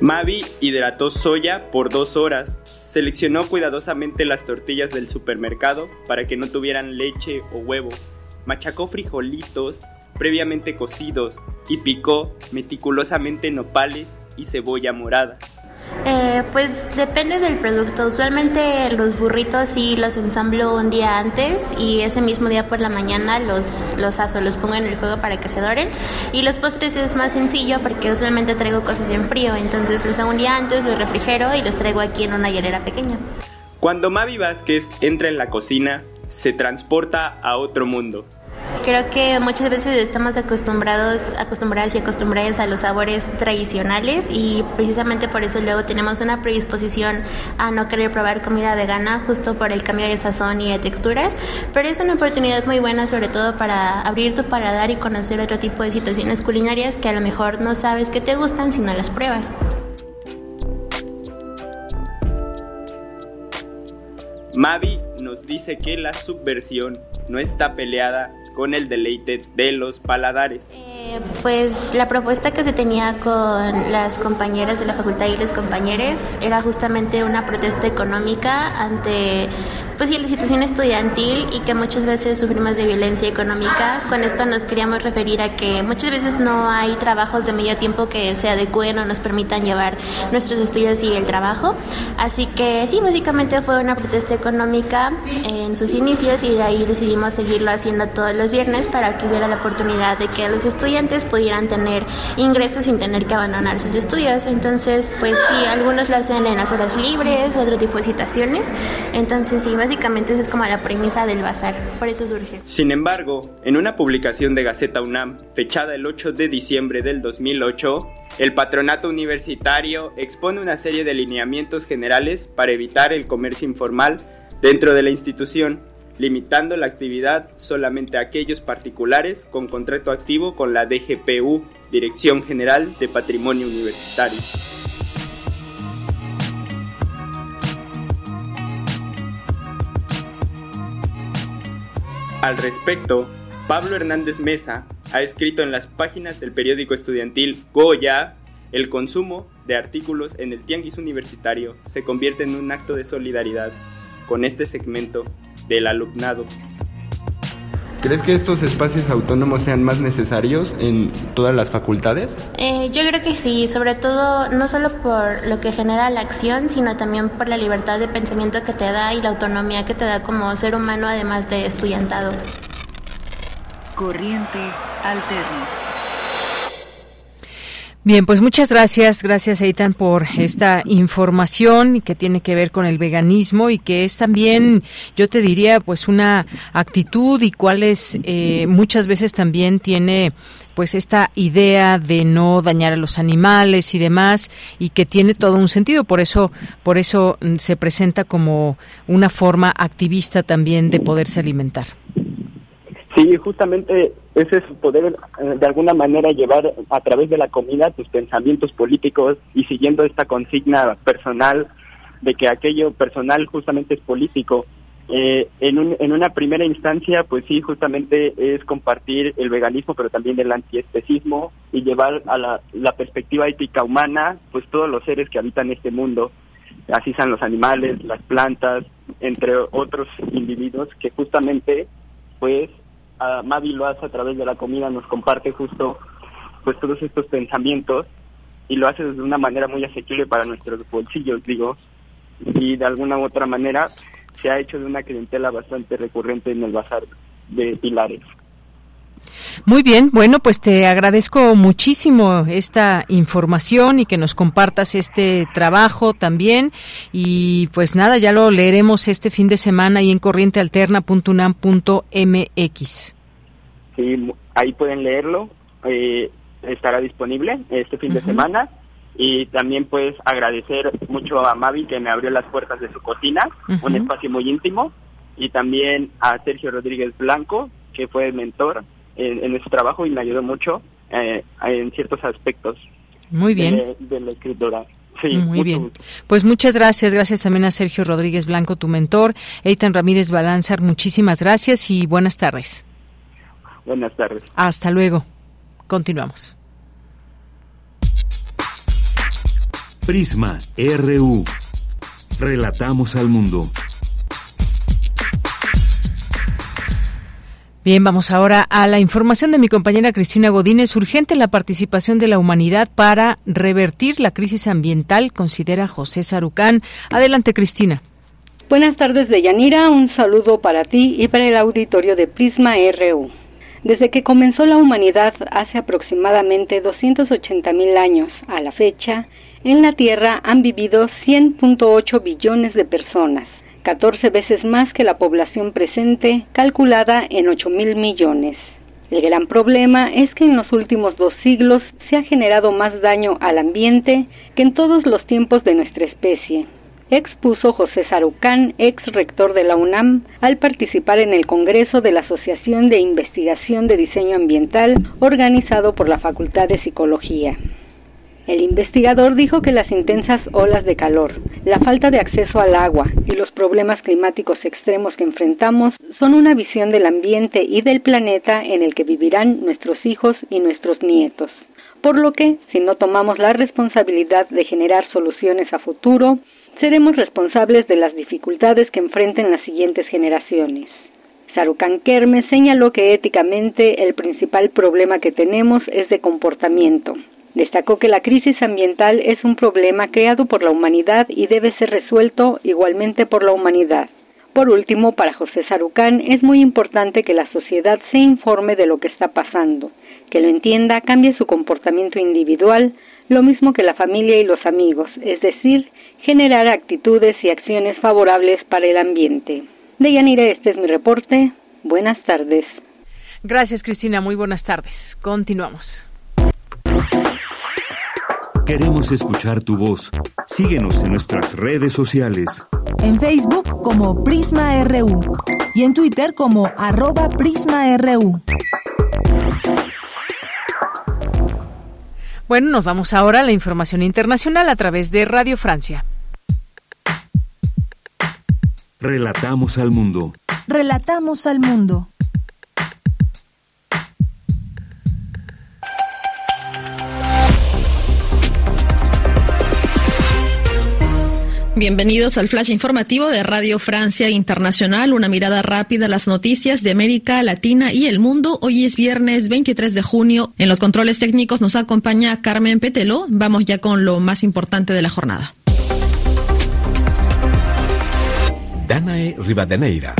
Mavi hidrató soya por dos horas. Seleccionó cuidadosamente las tortillas del supermercado para que no tuvieran leche o huevo machacó frijolitos previamente cocidos y picó meticulosamente nopales y cebolla morada. Eh, pues depende del producto. Usualmente los burritos sí los ensamblo un día antes y ese mismo día por la mañana los, los aso, los pongo en el fuego para que se doren. Y los postres es más sencillo porque usualmente traigo cosas en frío, entonces los hago un día antes, los refrigero y los traigo aquí en una hielera pequeña. Cuando Mavi Vázquez entra en la cocina, se transporta a otro mundo. Creo que muchas veces estamos acostumbrados, acostumbradas y acostumbradas a los sabores tradicionales y precisamente por eso luego tenemos una predisposición a no querer probar comida vegana justo por el cambio de sazón y de texturas, pero es una oportunidad muy buena sobre todo para abrir tu paladar y conocer otro tipo de situaciones culinarias que a lo mejor no sabes que te gustan si no las pruebas. Mavi nos dice que la subversión no está peleada con el deleite de los paladares. Eh, pues la propuesta que se tenía con las compañeras de la facultad y los compañeros era justamente una protesta económica ante pues sí, la situación estudiantil y que muchas veces sufrimos de violencia económica. Con esto nos queríamos referir a que muchas veces no hay trabajos de medio tiempo que se adecúen o nos permitan llevar nuestros estudios y el trabajo. Así que sí, básicamente fue una protesta económica en sus inicios y de ahí decidimos seguirlo haciendo todos los viernes para que hubiera la oportunidad de que los estudiantes pudieran tener ingresos sin tener que abandonar sus estudios. Entonces, pues sí, algunos lo hacen en las horas libres, otro tipo de situaciones. Entonces, sí, básicamente esa es como la premisa del bazar, por eso surge. Sin embargo, en una publicación de Gaceta UNAM, fechada el 8 de diciembre del 2008, el patronato universitario expone una serie de lineamientos generales para evitar el comercio informal dentro de la institución, limitando la actividad solamente a aquellos particulares con contrato activo con la DGPU, Dirección General de Patrimonio Universitario. Al respecto, Pablo Hernández Mesa ha escrito en las páginas del periódico estudiantil Goya, el consumo de artículos en el tianguis universitario se convierte en un acto de solidaridad con este segmento del alumnado. ¿Crees que estos espacios autónomos sean más necesarios en todas las facultades? Eh, yo creo que sí, sobre todo no solo por lo que genera la acción, sino también por la libertad de pensamiento que te da y la autonomía que te da como ser humano, además de estudiantado. Corriente alterna. Bien, pues muchas gracias, gracias Eitan por esta información que tiene que ver con el veganismo y que es también, yo te diría, pues una actitud y cuáles eh, muchas veces también tiene pues esta idea de no dañar a los animales y demás y que tiene todo un sentido. Por eso por eso mm, se presenta como una forma activista también de poderse alimentar Sí, justamente ese es poder eh, de alguna manera llevar a través de la comida tus pensamientos políticos y siguiendo esta consigna personal de que aquello personal justamente es político. Eh, en, un, en una primera instancia, pues sí, justamente es compartir el veganismo, pero también el antiespecismo y llevar a la, la perspectiva ética humana, pues todos los seres que habitan este mundo, así sean los animales, las plantas, entre otros individuos que justamente, pues, a Mavi lo hace a través de la comida, nos comparte justo, pues todos estos pensamientos y lo hace de una manera muy asequible para nuestros bolsillos, digo, y de alguna u otra manera se ha hecho de una clientela bastante recurrente en el bazar de Pilares. Muy bien, bueno, pues te agradezco muchísimo esta información y que nos compartas este trabajo también. Y pues nada, ya lo leeremos este fin de semana ahí en corrientealterna.unam.mx. Sí, ahí pueden leerlo. Eh, estará disponible este fin de semana y también pues agradecer mucho a Mavi que me abrió las puertas de su cocina, un espacio muy íntimo, y también a Sergio Rodríguez Blanco, que fue el mentor en, en ese trabajo y me ayudó mucho eh, en ciertos aspectos muy bien. De, la escritura. Sí, muy bien. Pues muchas gracias. Gracias también a Sergio Rodríguez Blanco, tu mentor. Eitan Ramírez Balanzar, muchísimas gracias y buenas tardes. Buenas tardes. Hasta luego. Continuamos. Prisma RU. Relatamos al mundo. Bien, vamos ahora a la información de mi compañera Cristina Godínez. Urgente la participación de la humanidad para revertir la crisis ambiental, considera José Sarucán. Adelante, Cristina. Buenas tardes, Deyanira. Un saludo para ti y para el auditorio de Prisma RU. Desde que comenzó la humanidad hace aproximadamente 280 mil años a la fecha, en la Tierra han vivido 100.8 billones de personas, 14 veces más que la población presente, calculada en 8 mil millones. El gran problema es que en los últimos dos siglos se ha generado más daño al ambiente que en todos los tiempos de nuestra especie, expuso José Sarucán, ex rector de la UNAM, al participar en el Congreso de la Asociación de Investigación de Diseño Ambiental organizado por la Facultad de Psicología. El investigador dijo que las intensas olas de calor, la falta de acceso al agua y los problemas climáticos extremos que enfrentamos son una visión del ambiente y del planeta en el que vivirán nuestros hijos y nuestros nietos. Por lo que, si no tomamos la responsabilidad de generar soluciones a futuro, seremos responsables de las dificultades que enfrenten las siguientes generaciones. Sarukan Kerme señaló que éticamente el principal problema que tenemos es de comportamiento, Destacó que la crisis ambiental es un problema creado por la humanidad y debe ser resuelto igualmente por la humanidad. Por último, para José Sarucán es muy importante que la sociedad se informe de lo que está pasando, que lo entienda, cambie su comportamiento individual, lo mismo que la familia y los amigos, es decir, generar actitudes y acciones favorables para el ambiente. Deyanira, este es mi reporte. Buenas tardes. Gracias, Cristina. Muy buenas tardes. Continuamos. Queremos escuchar tu voz. Síguenos en nuestras redes sociales. En Facebook como Prisma RU y en Twitter como arroba PrismaRU. Bueno, nos vamos ahora a la información internacional a través de Radio Francia. Relatamos al mundo. Relatamos al mundo. Bienvenidos al flash informativo de Radio Francia Internacional, una mirada rápida a las noticias de América Latina y el mundo. Hoy es viernes 23 de junio. En los controles técnicos nos acompaña Carmen Petelo. Vamos ya con lo más importante de la jornada. Danae Rivadeneira.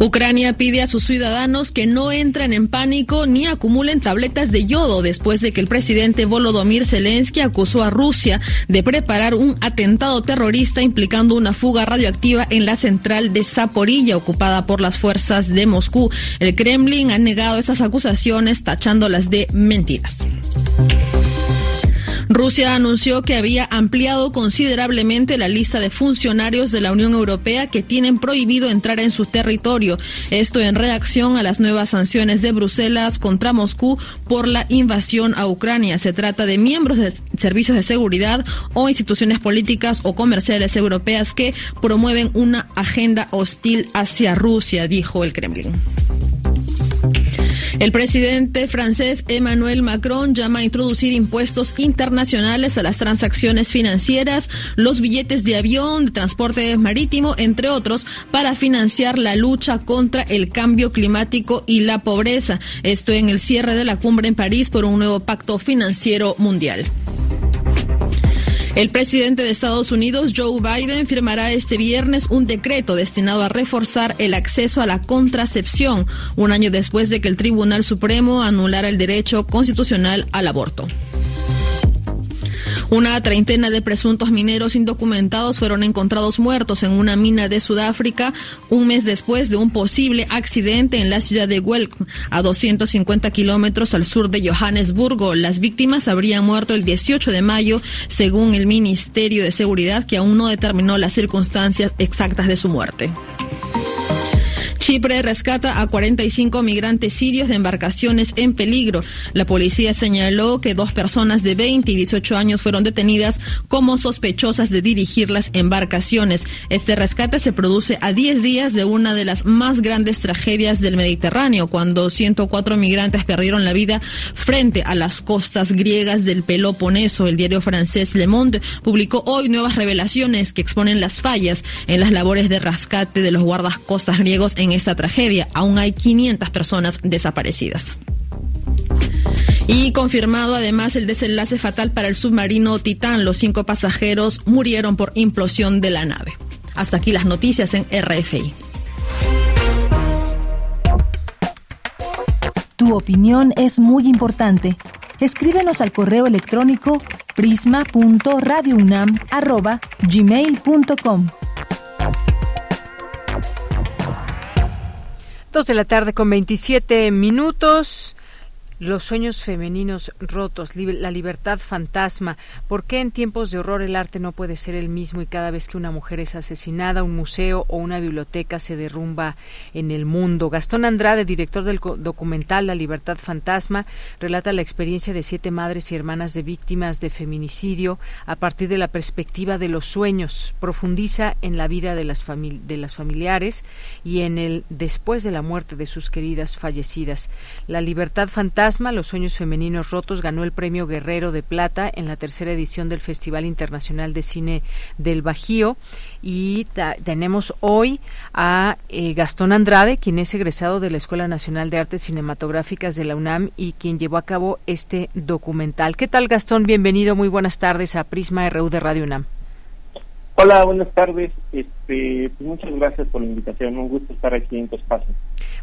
Ucrania pide a sus ciudadanos que no entren en pánico ni acumulen tabletas de yodo después de que el presidente Volodymyr Zelensky acusó a Rusia de preparar un atentado terrorista implicando una fuga radioactiva en la central de Zaporilla ocupada por las fuerzas de Moscú. El Kremlin ha negado estas acusaciones tachándolas de mentiras. Rusia anunció que había ampliado considerablemente la lista de funcionarios de la Unión Europea que tienen prohibido entrar en su territorio. Esto en reacción a las nuevas sanciones de Bruselas contra Moscú por la invasión a Ucrania. Se trata de miembros de servicios de seguridad o instituciones políticas o comerciales europeas que promueven una agenda hostil hacia Rusia, dijo el Kremlin. El presidente francés Emmanuel Macron llama a introducir impuestos internacionales a las transacciones financieras, los billetes de avión, de transporte marítimo, entre otros, para financiar la lucha contra el cambio climático y la pobreza. Esto en el cierre de la cumbre en París por un nuevo pacto financiero mundial. El presidente de Estados Unidos, Joe Biden, firmará este viernes un decreto destinado a reforzar el acceso a la contracepción, un año después de que el Tribunal Supremo anulara el derecho constitucional al aborto. Una treintena de presuntos mineros indocumentados fueron encontrados muertos en una mina de Sudáfrica un mes después de un posible accidente en la ciudad de Welk, a 250 kilómetros al sur de Johannesburgo. Las víctimas habrían muerto el 18 de mayo, según el Ministerio de Seguridad, que aún no determinó las circunstancias exactas de su muerte. Chipre rescata a 45 migrantes sirios de embarcaciones en peligro. La policía señaló que dos personas de 20 y 18 años fueron detenidas como sospechosas de dirigir las embarcaciones. Este rescate se produce a 10 días de una de las más grandes tragedias del Mediterráneo, cuando 104 migrantes perdieron la vida frente a las costas griegas del Peloponeso. El diario francés Le Monde publicó hoy nuevas revelaciones que exponen las fallas en las labores de rescate de los guardacostas griegos en esta tragedia. Aún hay 500 personas desaparecidas. Y confirmado además el desenlace fatal para el submarino Titán. Los cinco pasajeros murieron por implosión de la nave. Hasta aquí las noticias en RFI. Tu opinión es muy importante. Escríbenos al correo electrónico prisma.radiounam@gmail.com. Dos de la tarde con 27 minutos. Los sueños femeninos rotos, la libertad fantasma. ¿Por qué en tiempos de horror el arte no puede ser el mismo y cada vez que una mujer es asesinada, un museo o una biblioteca se derrumba en el mundo? Gastón Andrade, director del documental La libertad fantasma, relata la experiencia de siete madres y hermanas de víctimas de feminicidio a partir de la perspectiva de los sueños. Profundiza en la vida de las, de las familiares y en el después de la muerte de sus queridas fallecidas. La libertad fantasma los Sueños Femeninos Rotos, ganó el premio Guerrero de Plata en la tercera edición del Festival Internacional de Cine del Bajío. Y tenemos hoy a eh, Gastón Andrade, quien es egresado de la Escuela Nacional de Artes Cinematográficas de la UNAM y quien llevó a cabo este documental. ¿Qué tal, Gastón? Bienvenido, muy buenas tardes a Prisma RU de Radio UNAM. Hola, buenas tardes. Este, muchas gracias por la invitación. Un gusto estar aquí en tu espacio.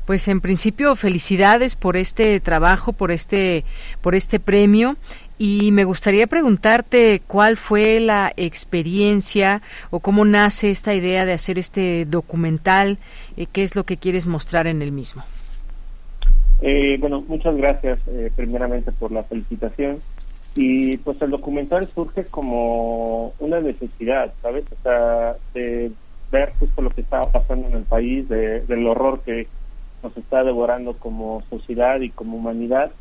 Pues en principio felicidades por este trabajo, por este por este premio y me gustaría preguntarte cuál fue la experiencia o cómo nace esta idea de hacer este documental, eh, qué es lo que quieres mostrar en el mismo. Eh, bueno, muchas gracias eh, primeramente por la felicitación. Y pues el documental surge como una necesidad, ¿sabes? O sea, de ver justo lo que estaba pasando en el país, de, del horror que nos está devorando como sociedad y como humanidad.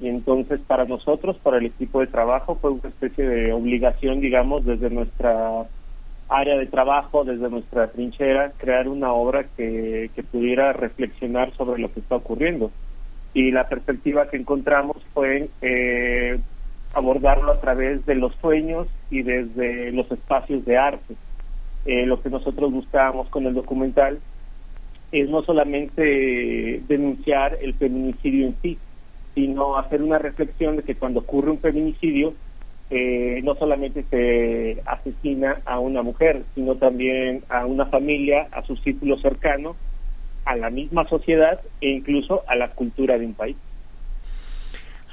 Y entonces para nosotros, para el equipo de trabajo, fue una especie de obligación, digamos, desde nuestra área de trabajo, desde nuestra trinchera, crear una obra que, que pudiera reflexionar sobre lo que está ocurriendo. Y la perspectiva que encontramos fue eh, abordarlo a través de los sueños y desde los espacios de arte. Eh, lo que nosotros buscábamos con el documental es no solamente denunciar el feminicidio en sí, sino hacer una reflexión de que cuando ocurre un feminicidio, eh, no solamente se asesina a una mujer, sino también a una familia, a su círculo cercano, a la misma sociedad e incluso a la cultura de un país.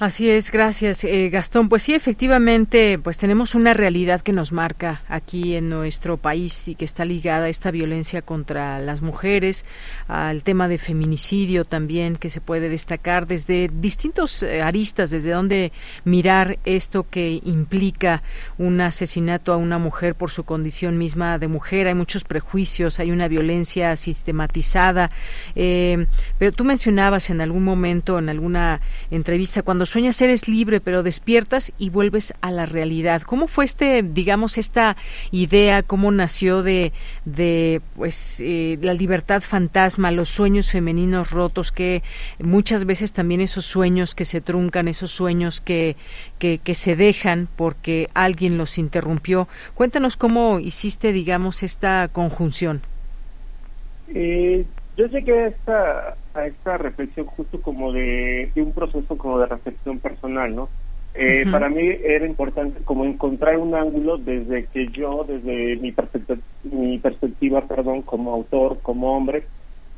Así es, gracias eh, Gastón. Pues sí, efectivamente, pues tenemos una realidad que nos marca aquí en nuestro país y que está ligada a esta violencia contra las mujeres, al tema de feminicidio también que se puede destacar desde distintos eh, aristas, desde donde mirar esto que implica un asesinato a una mujer por su condición misma de mujer. Hay muchos prejuicios, hay una violencia sistematizada. Eh, pero tú mencionabas en algún momento, en alguna entrevista, cuando sueñas eres libre, pero despiertas y vuelves a la realidad. ¿Cómo fue este, digamos, esta idea? ¿Cómo nació de, de pues, eh, la libertad fantasma, los sueños femeninos rotos, que muchas veces también esos sueños que se truncan, esos sueños que, que, se dejan porque alguien los interrumpió? Cuéntanos cómo hiciste, digamos, esta conjunción. Eh, yo sé que esta, a esta reflexión justo como de, un proceso como de reflexión personal, ¿no? Eh, Para mí era importante como encontrar un ángulo desde que yo, desde mi, perspectiva, mi perspectiva, perdón, como autor, como hombre,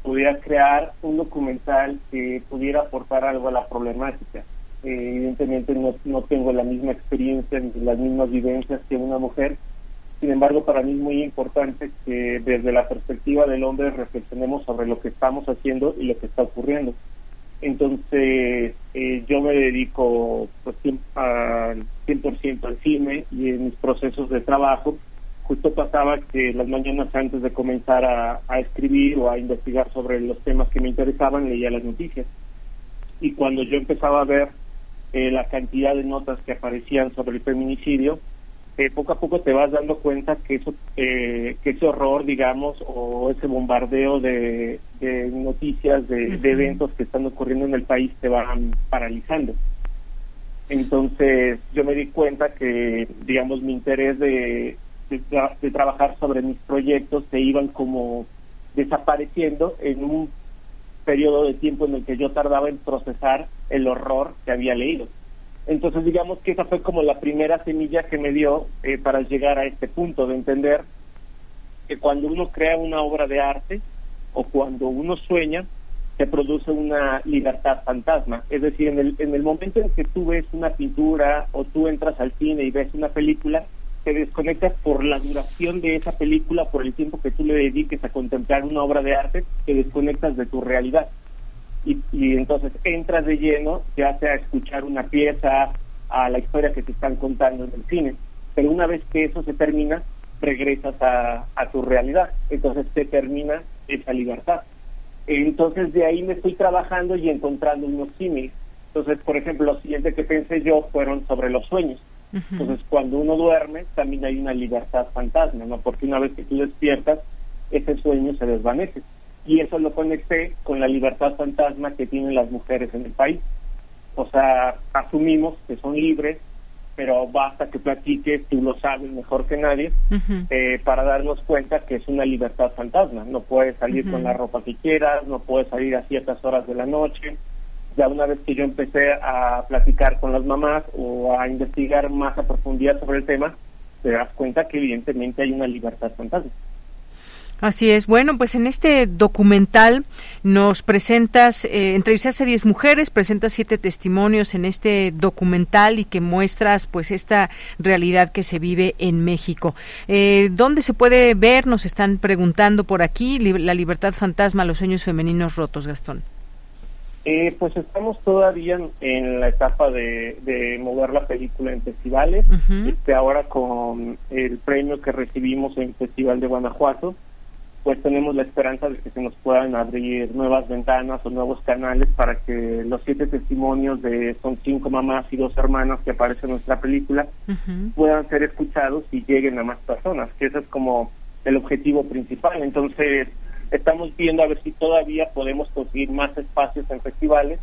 pudiera crear un documental que pudiera aportar algo a la problemática. Eh, evidentemente no, no tengo la misma experiencia ni las mismas vivencias que una mujer, sin embargo, para mí es muy importante que desde la perspectiva del hombre reflexionemos sobre lo que estamos haciendo y lo que está ocurriendo. Entonces, eh, yo me dedico pues, al 100% al cine y en mis procesos de trabajo, justo pasaba que las mañanas antes de comenzar a, escribir o a investigar sobre los temas que me interesaban, leía las noticias. Y cuando yo empezaba a ver eh, la cantidad de notas que aparecían sobre el feminicidio, eh, poco a poco te vas dando cuenta que eso eh, que ese horror digamos o ese bombardeo de, noticias de, eventos que están ocurriendo en el país te van paralizando. Entonces yo me di cuenta que digamos mi interés de, de, trabajar sobre mis proyectos se iban como desapareciendo en un periodo de tiempo en el que yo tardaba en procesar el horror que había leído entonces digamos que esa fue como la primera semilla que me dio eh, para llegar a este punto de entender que cuando uno crea una obra de arte o cuando uno sueña, se produce una libertad fantasma. Es decir, en el, en el momento en que tú ves una pintura o tú entras al cine y ves una película, te desconectas por la duración de esa película, por el tiempo que tú le dediques a contemplar una obra de arte, te desconectas de tu realidad y, entonces entras de lleno, ya sea a escuchar una pieza, a la historia que te están contando en el cine. Pero una vez que eso se termina, regresas a, tu realidad. Entonces te termina esa libertad. Entonces de ahí me estoy trabajando y encontrando unos símiles. Entonces, por ejemplo, lo siguiente que pensé yo fueron sobre los sueños. Entonces, cuando uno duerme, también hay una libertad fantasma, ¿no? Porque una vez que tú despiertas, ese sueño se desvanece y eso lo conecté con la libertad fantasma que tienen las mujeres en el país. O sea, asumimos que son libres, pero basta que platiques, tú lo sabes mejor que nadie, eh, para darnos cuenta que es una libertad fantasma. No puedes salir con la ropa que quieras, no puedes salir a ciertas horas de la noche. Ya una vez que yo empecé a platicar con las mamás o a investigar más a profundidad sobre el tema, te das cuenta que evidentemente hay una libertad fantasma. Así es. Bueno, pues en este documental nos presentas, eh, entrevistaste a 10 mujeres, presentas siete testimonios en este documental y que muestras pues esta realidad que se vive en México. Eh, ¿Dónde se puede ver? Nos están preguntando por aquí, La libertad fantasma, los sueños femeninos rotos, Gastón. Eh, pues estamos todavía en, la etapa de, mover la película en festivales. este, ahora con el premio que recibimos en el Festival de Guanajuato, pues tenemos la esperanza de que se nos puedan abrir nuevas ventanas o nuevos canales para que los siete testimonios de son cinco mamás y dos hermanas que aparecen en nuestra película puedan ser escuchados y lleguen a más personas, que ese es como el objetivo principal. Entonces, estamos viendo a ver si todavía podemos conseguir más espacios en festivales.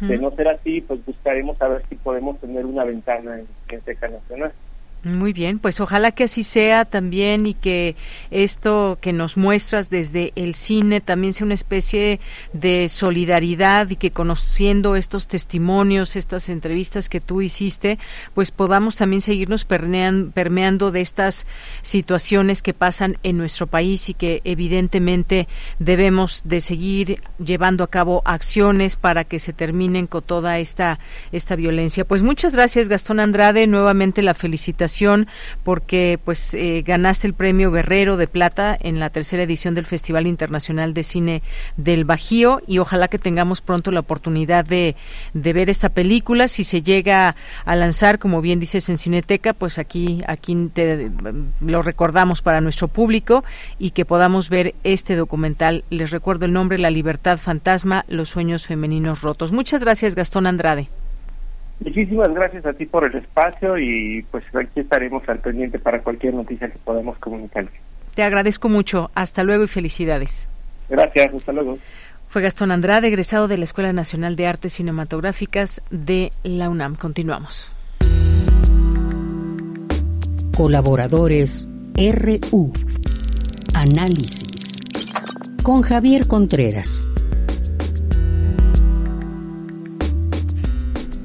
De no ser así, pues buscaremos a ver si podemos tener una ventana en, en Nacional. Muy bien, pues ojalá que así sea también y que esto que nos muestras desde el cine también sea una especie de solidaridad y que conociendo estos testimonios, estas entrevistas que tú hiciste, pues podamos también seguirnos permeando de estas situaciones que pasan en nuestro país y que evidentemente debemos de seguir llevando a cabo acciones para que se terminen con toda esta esta violencia. Pues muchas gracias Gastón Andrade, nuevamente la felicitación porque pues eh, ganaste el premio Guerrero de Plata en la tercera edición del Festival Internacional de Cine del Bajío y ojalá que tengamos pronto la oportunidad de, de ver esta película. Si se llega a lanzar, como bien dices, en Cineteca, pues aquí, aquí te, lo recordamos para nuestro público y que podamos ver este documental. Les recuerdo el nombre, La Libertad Fantasma, Los Sueños Femeninos Rotos. Muchas gracias, Gastón Andrade. Muchísimas gracias a ti por el espacio y pues aquí estaremos al pendiente para cualquier noticia que podamos comunicar. Te agradezco mucho. Hasta luego y felicidades. Gracias, hasta luego. Fue Gastón Andrade, egresado de la Escuela Nacional de Artes Cinematográficas de la UNAM. Continuamos. Colaboradores RU. Análisis. Con Javier Contreras.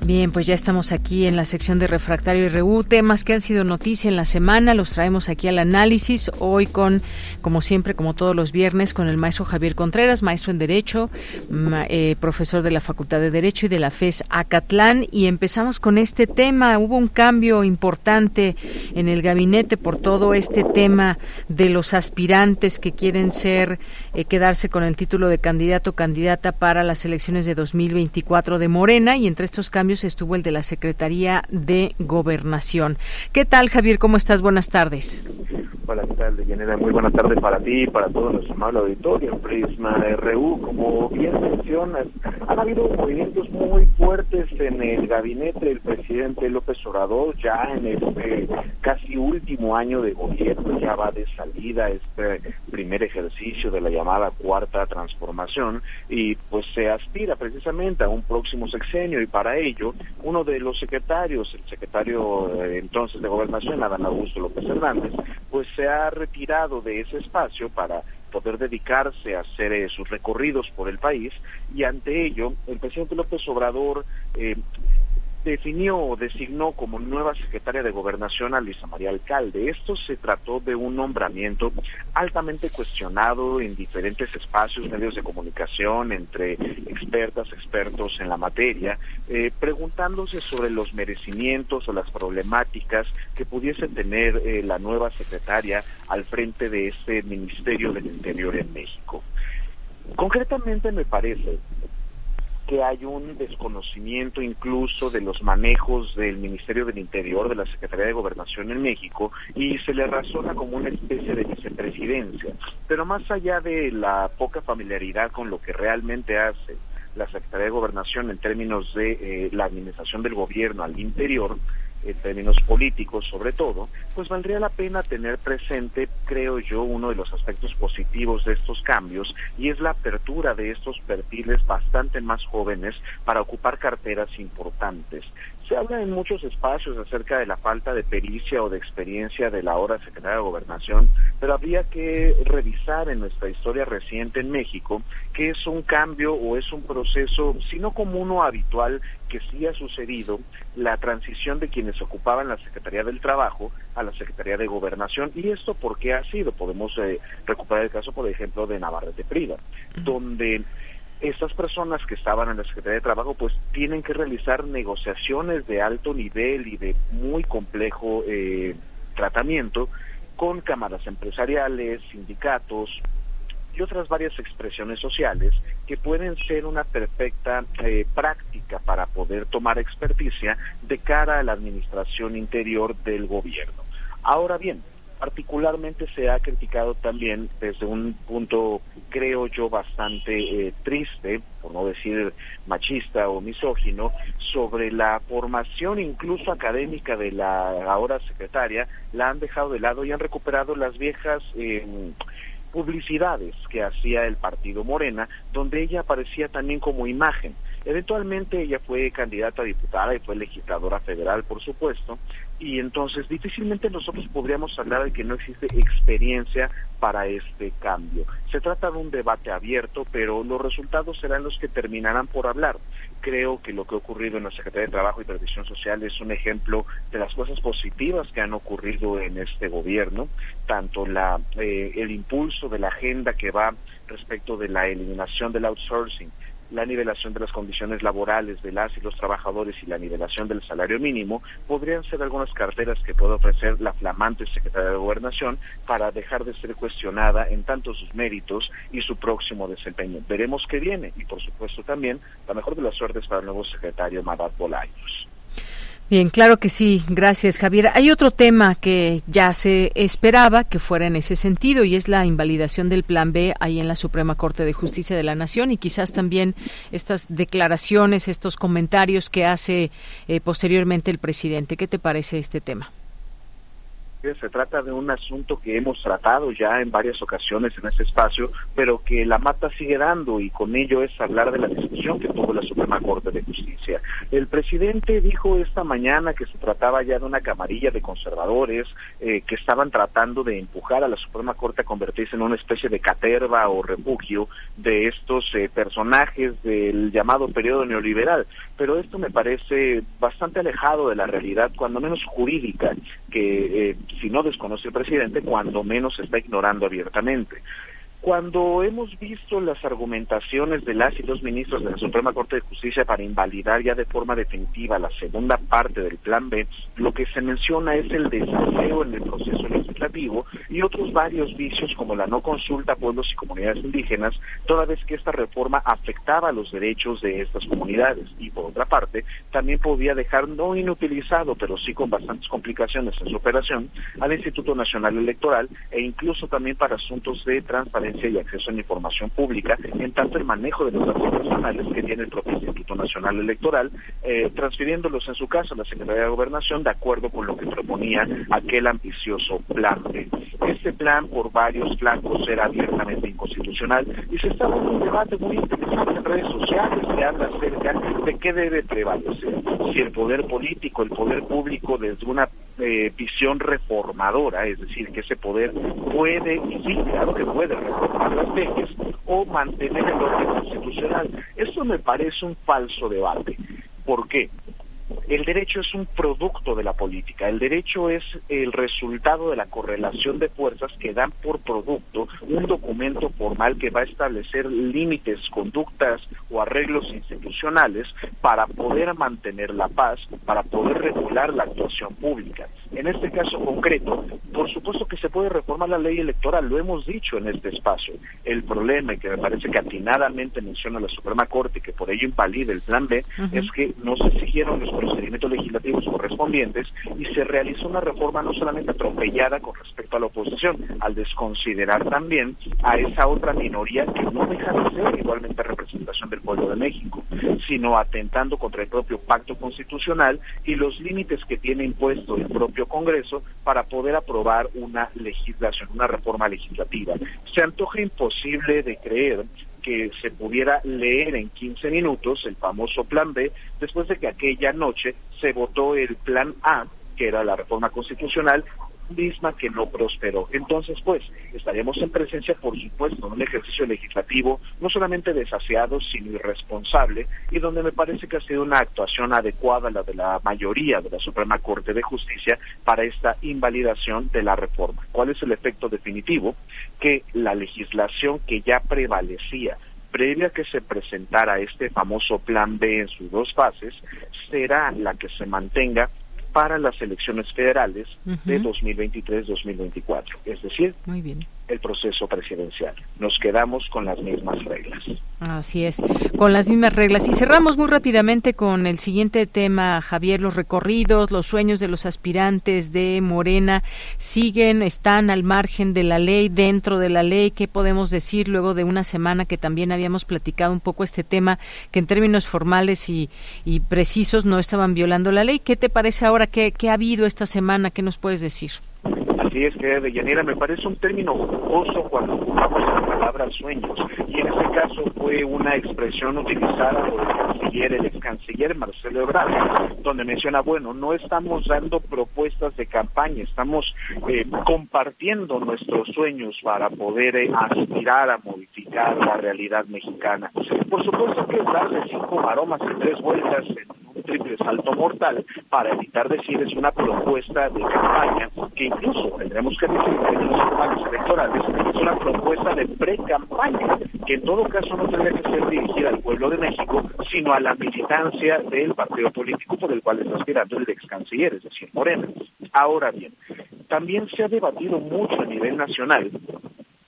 Bien, pues ya estamos aquí en la sección de Refractario y RU, temas que han sido noticia en la semana, los traemos aquí al análisis, hoy con, como siempre, como todos los viernes, con el maestro Javier Contreras, maestro en Derecho, eh, profesor de la Facultad de Derecho y de la FES Acatlán, y empezamos con este tema, hubo un cambio importante en el gabinete por todo este tema de los aspirantes que quieren ser, eh, quedarse con el título de candidato o candidata para las elecciones de 2024 de Morena, y entre estos cambios estuvo el de la Secretaría de Gobernación. ¿Qué tal, Javier? ¿Cómo estás? Buenas tardes. Hola, ¿qué tal, Deyanira? Muy buenas tardes para ti y para todo nuestro amable auditorio Prisma RU. Como bien mencionas, han habido movimientos muy fuertes en el gabinete del presidente López Obrador, ya en este casi último año de gobierno, ya va de salida este primer ejercicio de la llamada cuarta transformación y pues se aspira precisamente a un próximo sexenio y para ello uno de los secretarios, el secretario eh, entonces de Gobernación, Adán Augusto López Hernández, pues se ha retirado de ese espacio para poder dedicarse a hacer eh, sus recorridos por el país. Y ante ello el presidente López Obrador eh, definió o designó como nueva secretaria de Gobernación a Luisa María Alcalde. Esto se trató de un nombramiento altamente cuestionado en diferentes espacios, medios de comunicación, entre expertas, expertos en la materia, eh, preguntándose sobre los merecimientos o las problemáticas que pudiese tener eh, la nueva secretaria al frente de este Ministerio del Interior en México. Concretamente me parece que hay un desconocimiento incluso de los manejos del Ministerio del Interior, de la Secretaría de Gobernación en México, y se le razona como una especie de vicepresidencia. Pero más allá de la poca familiaridad con lo que realmente hace la Secretaría de Gobernación en términos de eh, la administración del gobierno al interior, en términos políticos sobre todo, pues valdría la pena tener presente, creo yo, uno de los aspectos positivos de estos cambios y es la apertura de estos perfiles bastante más jóvenes para ocupar carteras importantes. Se habla en muchos espacios acerca de la falta de pericia o de experiencia de la ahora secretaria de Gobernación, pero habría que revisar en nuestra historia reciente en México que es un cambio o es un proceso, si no como uno habitual, que sí ha sucedido, la transición de quienes ocupaban la Secretaría del Trabajo a la Secretaría de Gobernación. ¿Y esto por qué ha sido? Podemos eh, recuperar el caso, por ejemplo, de Navarrete Prida, donde estas personas que estaban en la Secretaría de Trabajo pues tienen que realizar negociaciones de alto nivel y de muy complejo eh, tratamiento con cámaras empresariales, sindicatos y otras varias expresiones sociales que pueden ser una perfecta eh, práctica para poder tomar experticia de cara a la administración interior del gobierno. Ahora bien, particularmente se ha criticado también desde un punto, creo yo, bastante eh, triste, por no decir machista o misógino, sobre la formación incluso académica de la ahora secretaria, la han dejado de lado y han recuperado las viejas... Eh, publicidades que hacía el partido Morena, donde ella aparecía también como imagen. Eventualmente ella fue candidata a diputada y fue legisladora federal, por supuesto, y entonces difícilmente nosotros podríamos hablar de que no existe experiencia para este cambio. Se trata de un debate abierto, pero los resultados serán los que terminarán por hablar. Creo que lo que ha ocurrido en la Secretaría de Trabajo y Previsión Social es un ejemplo de las cosas positivas que han ocurrido en este gobierno, tanto la, eh, el impulso de la agenda que va respecto de la eliminación del outsourcing, la nivelación de las condiciones laborales de las y los trabajadores y la nivelación del salario mínimo podrían ser algunas carteras que puede ofrecer la flamante Secretaría de Gobernación para dejar de ser cuestionada en tanto sus méritos y su próximo desempeño. Veremos qué viene y por supuesto también la mejor de las suertes para el nuevo secretario Madat Bolaños. Bien, claro que sí. Gracias, Javier. Hay otro tema que ya se esperaba que fuera en ese sentido y es la invalidación del Plan B ahí en la Suprema Corte de Justicia de la Nación y quizás también estas declaraciones, estos comentarios que hace eh, posteriormente el presidente. ¿Qué te parece este tema? Se trata de un asunto que hemos tratado ya en varias ocasiones en este espacio, pero que la mata sigue dando y con ello es hablar de la discusión que tuvo la Suprema Corte de Justicia. El presidente dijo esta mañana que se trataba ya de una camarilla de conservadores eh, que estaban tratando de empujar a la Suprema Corte a convertirse en una especie de caterva o refugio de estos eh, personajes del llamado periodo neoliberal. Pero esto me parece bastante alejado de la realidad, cuando menos jurídica, que eh, si no desconoce el presidente, cuando menos está ignorando abiertamente. Cuando hemos visto las argumentaciones de las y los ministros de la Suprema Corte de Justicia para invalidar ya de forma definitiva la segunda parte del Plan B, lo que se menciona es el desaseo en el proceso legislativo y otros varios vicios como la no consulta a pueblos y comunidades indígenas, toda vez que esta reforma afectaba los derechos de estas comunidades. Y por otra parte, también podía dejar no inutilizado, pero sí con bastantes complicaciones en su operación, al Instituto Nacional Electoral e incluso también para asuntos de transparencia y acceso a la información pública, en tanto el manejo de los datos personales que tiene el propio Instituto Nacional Electoral, eh, transfiriéndolos en su caso a la Secretaría de Gobernación de acuerdo con lo que proponía aquel ambicioso plan Este plan por varios flancos era abiertamente inconstitucional y se está dando un debate muy interesante en redes sociales que habla acerca de qué debe prevalecer, si el poder político, el poder público desde una eh, visión reformadora, es decir, que ese poder puede, y sí, claro que puede reformar las leyes o mantener el orden constitucional. Esto me parece un falso debate. ¿Por qué? El derecho es un producto de la política. El derecho es el resultado de la correlación de fuerzas que dan por producto un documento formal que va a establecer límites, conductas o arreglos institucionales para poder mantener la paz, para poder regular la actuación pública. En este caso concreto, por supuesto que se puede reformar la ley electoral, lo hemos dicho en este espacio. El problema, y que me parece que atinadamente menciona la Suprema Corte, que por ello invalida el plan B, es que no se exigieron los procedimientos legislativos correspondientes y se realizó una reforma no solamente atropellada con respecto a la oposición, al desconsiderar también a esa otra minoría que no deja de ser igualmente representación del pueblo de México, sino atentando contra el propio pacto constitucional y los límites que tiene impuesto el propio Congreso para poder aprobar una legislación, una reforma legislativa. Se antoja imposible de creer que se pudiera leer en 15 minutos el famoso Plan B después de que aquella noche se votó el Plan A, que era la reforma constitucional, misma que no prosperó. Entonces, pues, estaríamos en presencia, por supuesto, de un ejercicio legislativo no solamente desasiado, sino irresponsable, y donde me parece que ha sido una actuación adecuada la de la mayoría de la Suprema Corte de Justicia para esta invalidación de la reforma. ¿Cuál es el efecto definitivo? Que la legislación que ya prevalecía previa a que se presentara este famoso plan B en sus dos fases, será la que se mantenga para las elecciones federales de 2023-2024, es decir, Muy bien. El proceso presidencial. Nos quedamos con las mismas reglas. Así es, con las mismas reglas. Y cerramos muy rápidamente con el siguiente tema, Javier, los recorridos, los sueños de los aspirantes de Morena siguen, están al margen de la ley, dentro de la ley. ¿Qué podemos decir luego de una semana que también habíamos platicado un poco este tema, que en términos formales y, y precisos no estaban violando la ley? ¿Qué te parece ahora? ¿Qué, ¿Qué ha habido esta semana? ¿Qué nos puedes decir? Así es que, Deyanira, me parece un término jocoso cuando ocupamos la palabra sueños. Y en este caso fue una expresión utilizada por el canciller, el ex canciller Marcelo Ebrard, donde menciona, bueno, no estamos dando propuestas de campaña, estamos eh, compartiendo nuestros sueños para poder eh, aspirar a modificar la realidad mexicana. Por supuesto que es darle cinco maromas y tres vueltas en triple salto mortal para evitar decir es una propuesta de campaña que incluso tendremos que decir en los campañas electorales es una propuesta de pre-campaña que en todo caso no tendría que ser dirigida al pueblo de México sino a la militancia del partido político por el cual está aspirando el ex canciller, es decir, Morena. Ahora bien, también se ha debatido mucho a nivel nacional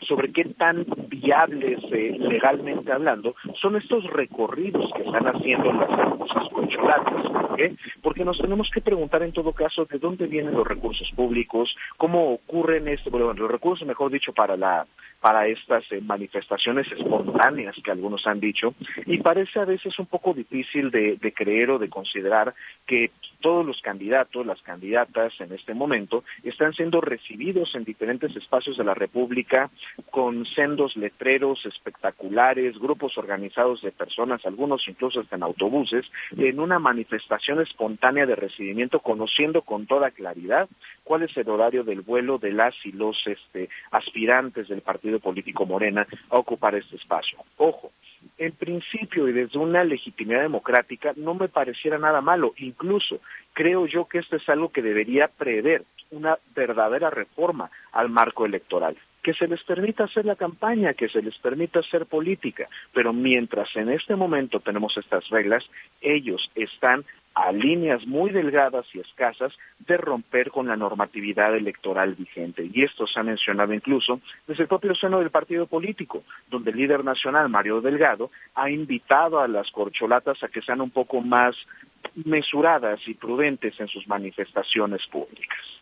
sobre qué tan viables eh, legalmente hablando son estos recorridos que están haciendo las famosas concholatas. ¿por qué? Porque nos tenemos que preguntar en todo caso de dónde vienen los recursos públicos, cómo ocurren estos, bueno, los recursos, mejor dicho, para la para estas eh, manifestaciones espontáneas que algunos han dicho y parece a veces un poco difícil de, de creer o de considerar que todos los candidatos, las candidatas en este momento, están siendo recibidos en diferentes espacios de la República con sendos letreros espectaculares, grupos organizados de personas, algunos incluso hasta en autobuses, en una manifestación espontánea de recibimiento, conociendo con toda claridad cuál es el horario del vuelo de las y los este, aspirantes del partido político Morena a ocupar este espacio. Ojo, en principio y desde una legitimidad democrática no me pareciera nada malo. Incluso creo yo que esto es algo que debería prever una verdadera reforma al marco electoral que se les permita hacer la campaña, que se les permita hacer política, pero mientras en este momento tenemos estas reglas, ellos están a líneas muy delgadas y escasas de romper con la normatividad electoral vigente. Y esto se ha mencionado incluso desde el propio seno del partido político, donde el líder nacional, Mario Delgado, ha invitado a las corcholatas a que sean un poco más mesuradas y prudentes en sus manifestaciones públicas.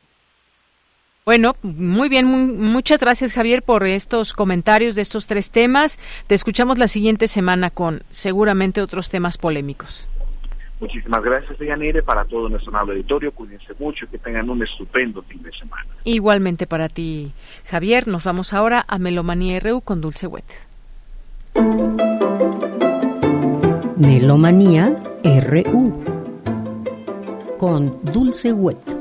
Bueno, muy bien, muchas gracias Javier por estos comentarios de estos tres temas. Te escuchamos la siguiente semana con seguramente otros temas polémicos. Muchísimas gracias, Deyanire, para todo nuestro amable auditorio. Cuídense mucho y que tengan un estupendo fin de semana. Igualmente para ti, Javier. Nos vamos ahora a Melomanía RU con Dulce Wet. Melomanía RU con Dulce Wet.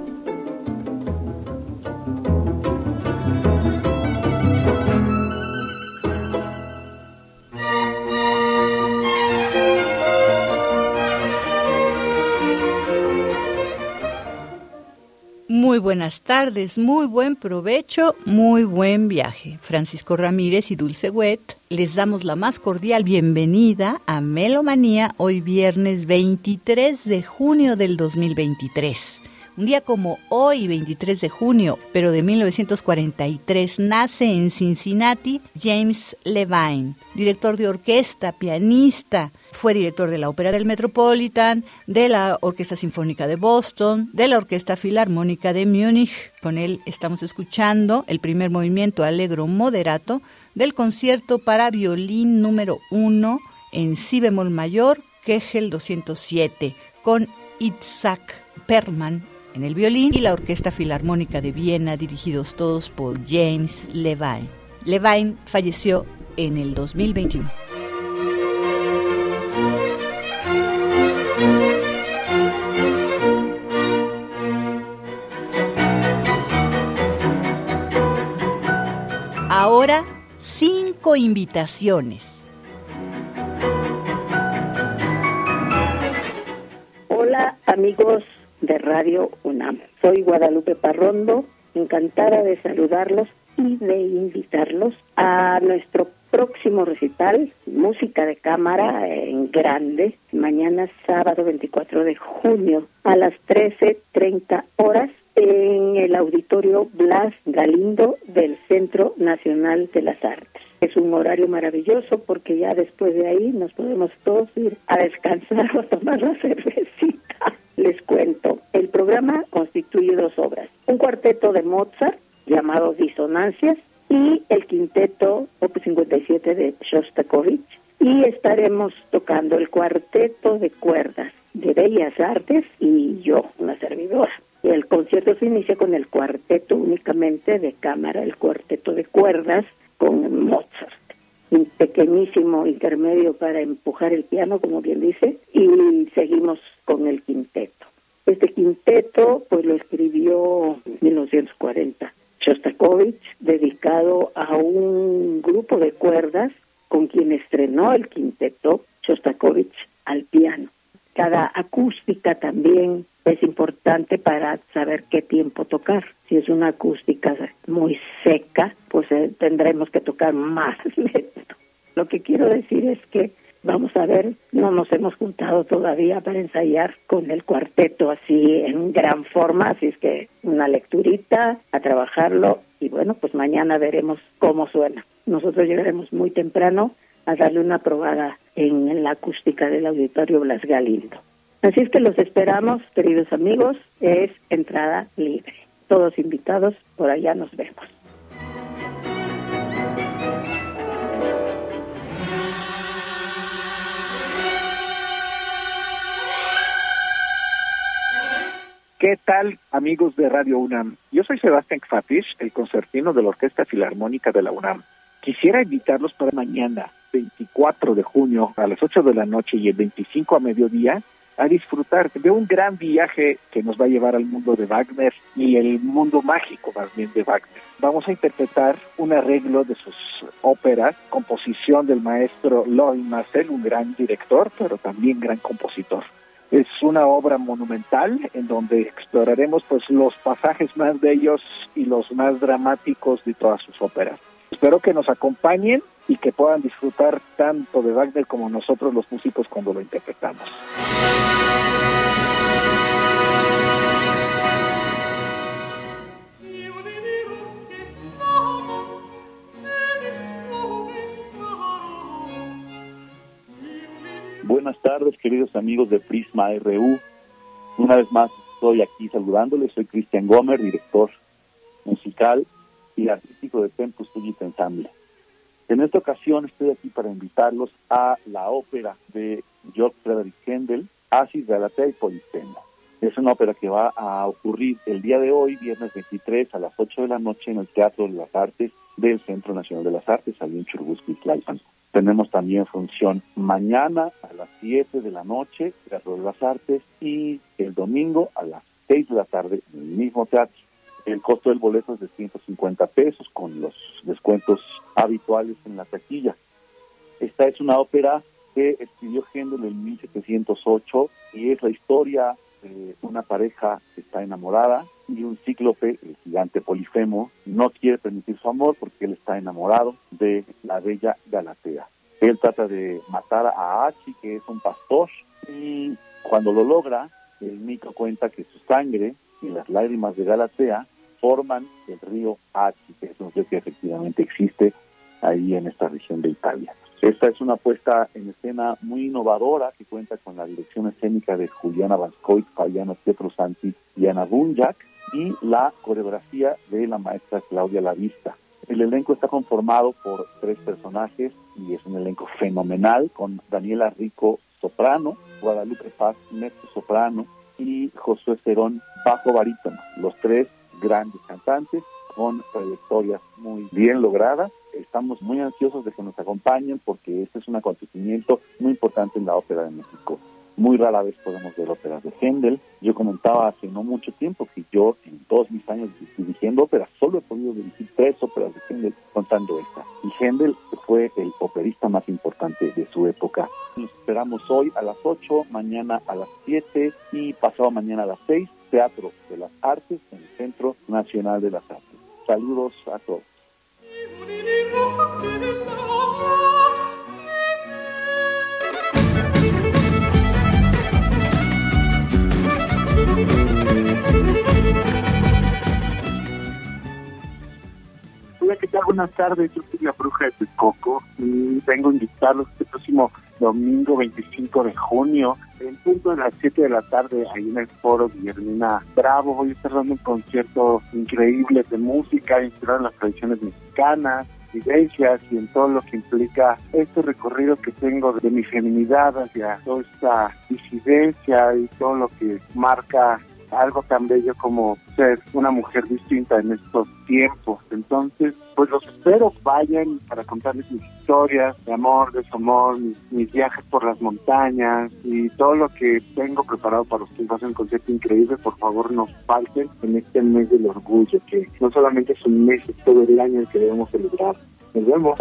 Muy buenas tardes, muy buen provecho, muy buen viaje. Francisco Ramírez y Dulce Wet les damos la más cordial bienvenida a Melomanía hoy viernes 23 de junio del 2023. Un día como hoy, 23 de junio, pero de 1943, nace en Cincinnati James Levine, director de orquesta, pianista, fue director de la Ópera del Metropolitan, de la Orquesta Sinfónica de Boston, de la Orquesta Filarmónica de Múnich. Con él estamos escuchando el primer movimiento alegro moderato del concierto para violín número 1 en si bemol mayor, Kegel 207, con Itzhak Perman en el violín y la Orquesta Filarmónica de Viena, dirigidos todos por James Levine. Levine falleció en el 2021. Ahora, cinco invitaciones. Hola amigos de Radio UNAM. Soy Guadalupe Parrondo, encantada de saludarlos y de invitarlos a nuestro próximo recital, música de cámara en grande, mañana sábado 24 de junio a las 13.30 horas en el auditorio Blas Galindo del Centro Nacional de las Artes. Es un horario maravilloso porque ya después de ahí nos podemos todos ir a descansar o a tomar la cervecita. Les cuento, el programa constituye dos obras, un cuarteto de Mozart llamado Disonancias y el quinteto Opus 57 de Shostakovich y estaremos tocando el cuarteto de cuerdas de Bellas Artes y yo, una servidora. El concierto se inicia con el cuarteto únicamente de cámara, el cuarteto de cuerdas con Mozart. Un pequeñísimo intermedio para empujar el piano, como bien dice, y seguimos con el quinteto. Este quinteto, pues lo escribió en 1940 Shostakovich, dedicado a un grupo de cuerdas con quien estrenó el quinteto Shostakovich al piano. Cada acústica también es importante para saber qué tiempo tocar. Si es una acústica muy seca, pues eh, tendremos que tocar más lento. Lo que quiero decir es que vamos a ver, no nos hemos juntado todavía para ensayar con el cuarteto así en gran forma, así es que una lecturita, a trabajarlo y bueno, pues mañana veremos cómo suena. Nosotros llegaremos muy temprano a darle una probada en la acústica del Auditorio Blas Galindo. Así es que los esperamos, queridos amigos, es entrada libre. Todos invitados, por allá nos vemos. ¿Qué tal, amigos de Radio UNAM? Yo soy Sebastián Kfatish, el concertino de la Orquesta Filarmónica de la UNAM. Quisiera invitarlos para mañana, 24 de junio, a las 8 de la noche y el 25 a mediodía, a disfrutar de un gran viaje que nos va a llevar al mundo de Wagner y el mundo mágico más bien de Wagner. Vamos a interpretar un arreglo de sus óperas, composición del maestro Lloyd Marcel, un gran director, pero también gran compositor. Es una obra monumental en donde exploraremos pues los pasajes más bellos y los más dramáticos de todas sus óperas. Espero que nos acompañen y que puedan disfrutar tanto de Wagner como nosotros los músicos cuando lo interpretamos. Buenas tardes, queridos amigos de Prisma RU. Una vez más estoy aquí saludándoles. Soy Cristian Gomer, director musical y artístico de Tempus Fugit Ensemble. En esta ocasión estoy aquí para invitarlos a la ópera de George Frederick Händel, Asis, Galatea y Polifemo. Es una ópera que va a ocurrir el día de hoy, viernes 23 a las 8 de la noche en el Teatro de las Artes del Centro Nacional de las Artes, allí en Churubusco y Tlalpan. Tenemos también función mañana a las 7 de la noche, Teatro de las Artes, y el domingo a las 6 de la tarde en el mismo teatro. El costo del boleto es de 150 pesos con los descuentos habituales en la taquilla. Esta es una ópera que escribió Händel en 1708 y es la historia de una pareja que está enamorada y un cíclope, el gigante Polifemo, no quiere permitir su amor porque él está enamorado de la bella Galatea. Él trata de matar a Hachi, que es un pastor, y cuando lo logra, el mito cuenta que su sangre y las lágrimas de Galatea forman el río Hachi, que es un río que efectivamente existe ahí en esta región de Italia. Esta es una puesta en escena muy innovadora que cuenta con la dirección escénica de Juliana Vascoit, Fabiano Pietro Santi y Ana Bunjak y la coreografía de la maestra Claudia Lavista. El elenco está conformado por tres personajes y es un elenco fenomenal con Daniela Rico soprano, Guadalupe Paz mezzo soprano y Josué Cerón bajo barítono. Los tres grandes cantantes con trayectorias muy bien logradas. Estamos muy ansiosos de que nos acompañen porque este es un acontecimiento muy importante en la Ópera de México. Muy rara vez podemos ver óperas de Händel. Yo comentaba hace no mucho tiempo que yo en todos mis años dirigiendo óperas solo he podido dirigir tres óperas de Händel contando esta. Y Händel fue el operista más importante de su época. Nos esperamos hoy a las 8, mañana a las 7 y pasado mañana a las 6 Teatro de las Artes en el Centro Nacional de las Artes. Saludos a todos. Hola, ¿qué tal? Buenas tardes. Yo soy la bruja de Coco y vengo a invitarlos este próximo domingo 25 de junio, en punto de las 7 de la tarde, ahí en el foro Guillermina Bravo. Voy a estar dando un concierto increíble de música, inspirado en las tradiciones mexicanas, vivencias y en todo lo que implica este recorrido que tengo de mi feminidad hacia toda esta disidencia y todo lo que marca algo tan bello como ser una mujer distinta en estos tiempos. Entonces, pues los espero, vayan para contarles mis historias de amor, de amor, mis, viajes por las montañas y todo lo que tengo preparado para ustedes. Va a un concierto increíble, por favor no falten en este mes del orgullo, que no solamente es un mes, es todo el año el que debemos celebrar. Nos vemos.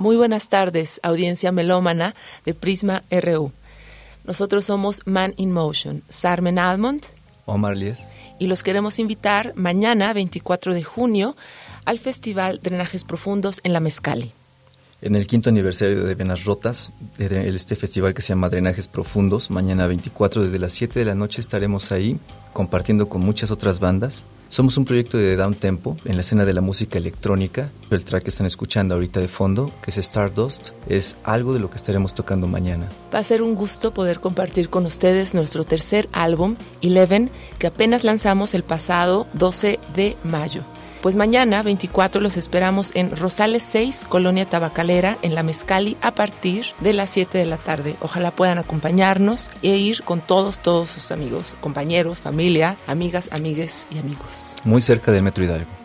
Muy buenas tardes, audiencia melómana de Prisma RU. Nosotros somos Man in Motion, Sarmen Almond, Omar Lies. Y los queremos invitar mañana, 24 de junio, al Festival Drenajes Profundos en la Mezcali. En el quinto aniversario de Venas Rotas, este festival que se llama Drenajes Profundos, mañana 24 desde las 7 de la noche estaremos ahí compartiendo con muchas otras bandas somos un proyecto de down tempo en la escena de la música electrónica. El track que están escuchando ahorita de fondo, que es Stardust, es algo de lo que estaremos tocando mañana. Va a ser un gusto poder compartir con ustedes nuestro tercer álbum, Eleven, que apenas lanzamos el pasado 12 de mayo. Pues mañana, 24, los esperamos en Rosales 6, Colonia Tabacalera, en la Mezcali, a partir de las 7 de la tarde. Ojalá puedan acompañarnos e ir con todos, todos sus amigos, compañeros, familia, amigas, amigues y amigos. Muy cerca del Metro Hidalgo.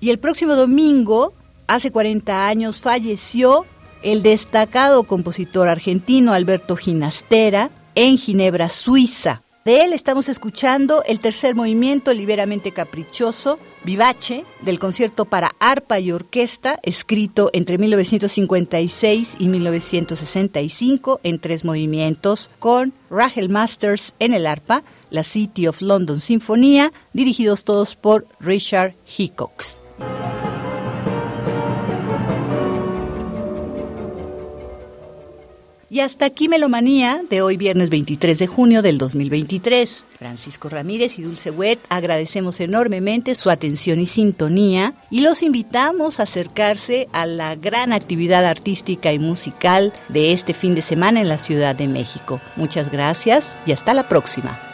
Y el próximo domingo, hace 40 años, falleció el destacado compositor argentino Alberto Ginastera en Ginebra, Suiza. De él estamos escuchando el tercer movimiento liberamente caprichoso, Vivace, del concierto para arpa y orquesta, escrito entre 1956 y 1965 en tres movimientos, con Rachel Masters en el arpa, la City of London Sinfonía, dirigidos todos por Richard Hickox. Y hasta aquí Melomanía de hoy viernes 23 de junio del 2023. Francisco Ramírez y Dulce Wet agradecemos enormemente su atención y sintonía y los invitamos a acercarse a la gran actividad artística y musical de este fin de semana en la Ciudad de México. Muchas gracias y hasta la próxima.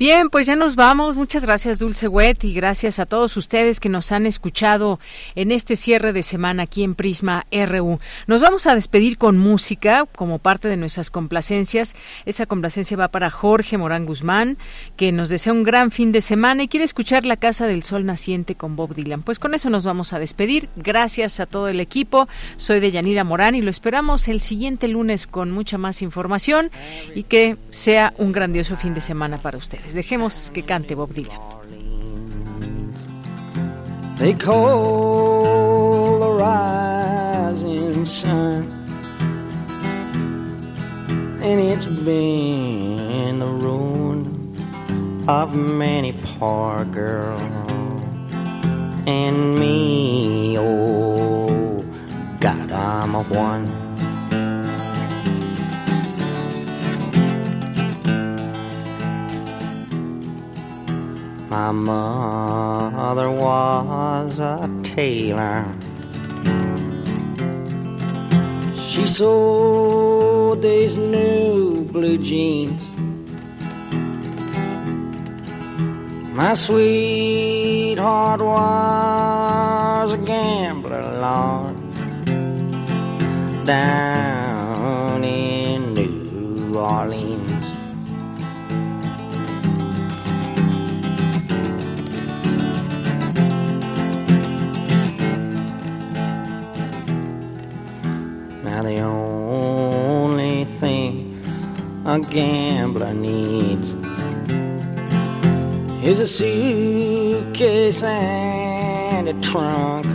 Bien, pues ya nos vamos. Muchas gracias, Dulce Wet, y gracias a todos ustedes que nos han escuchado en este cierre de semana aquí en Prisma RU. Nos vamos a despedir con música como parte de nuestras complacencias. Esa complacencia va para Jorge Morán Guzmán, que nos desea un gran fin de semana y quiere escuchar La Casa del Sol Naciente con Bob Dylan. Pues con eso nos vamos a despedir. Gracias a todo el equipo. Soy de Yanira Morán y lo esperamos el siguiente lunes con mucha más información y que sea un grandioso fin de semana para ustedes. Dejemos que cante Bob Dylan. They call the rising sun, and it's been the ruin of many poor girls and me. Oh, God, I'm a one. My mother was a tailor. She sold these new blue jeans. My sweetheart was a gambler, Lord, down in New Orleans. The only thing a gambler needs is a suitcase and a trunk.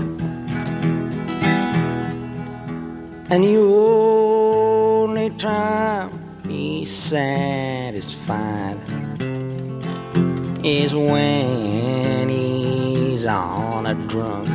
And the only time he's satisfied is when he's on a drunk.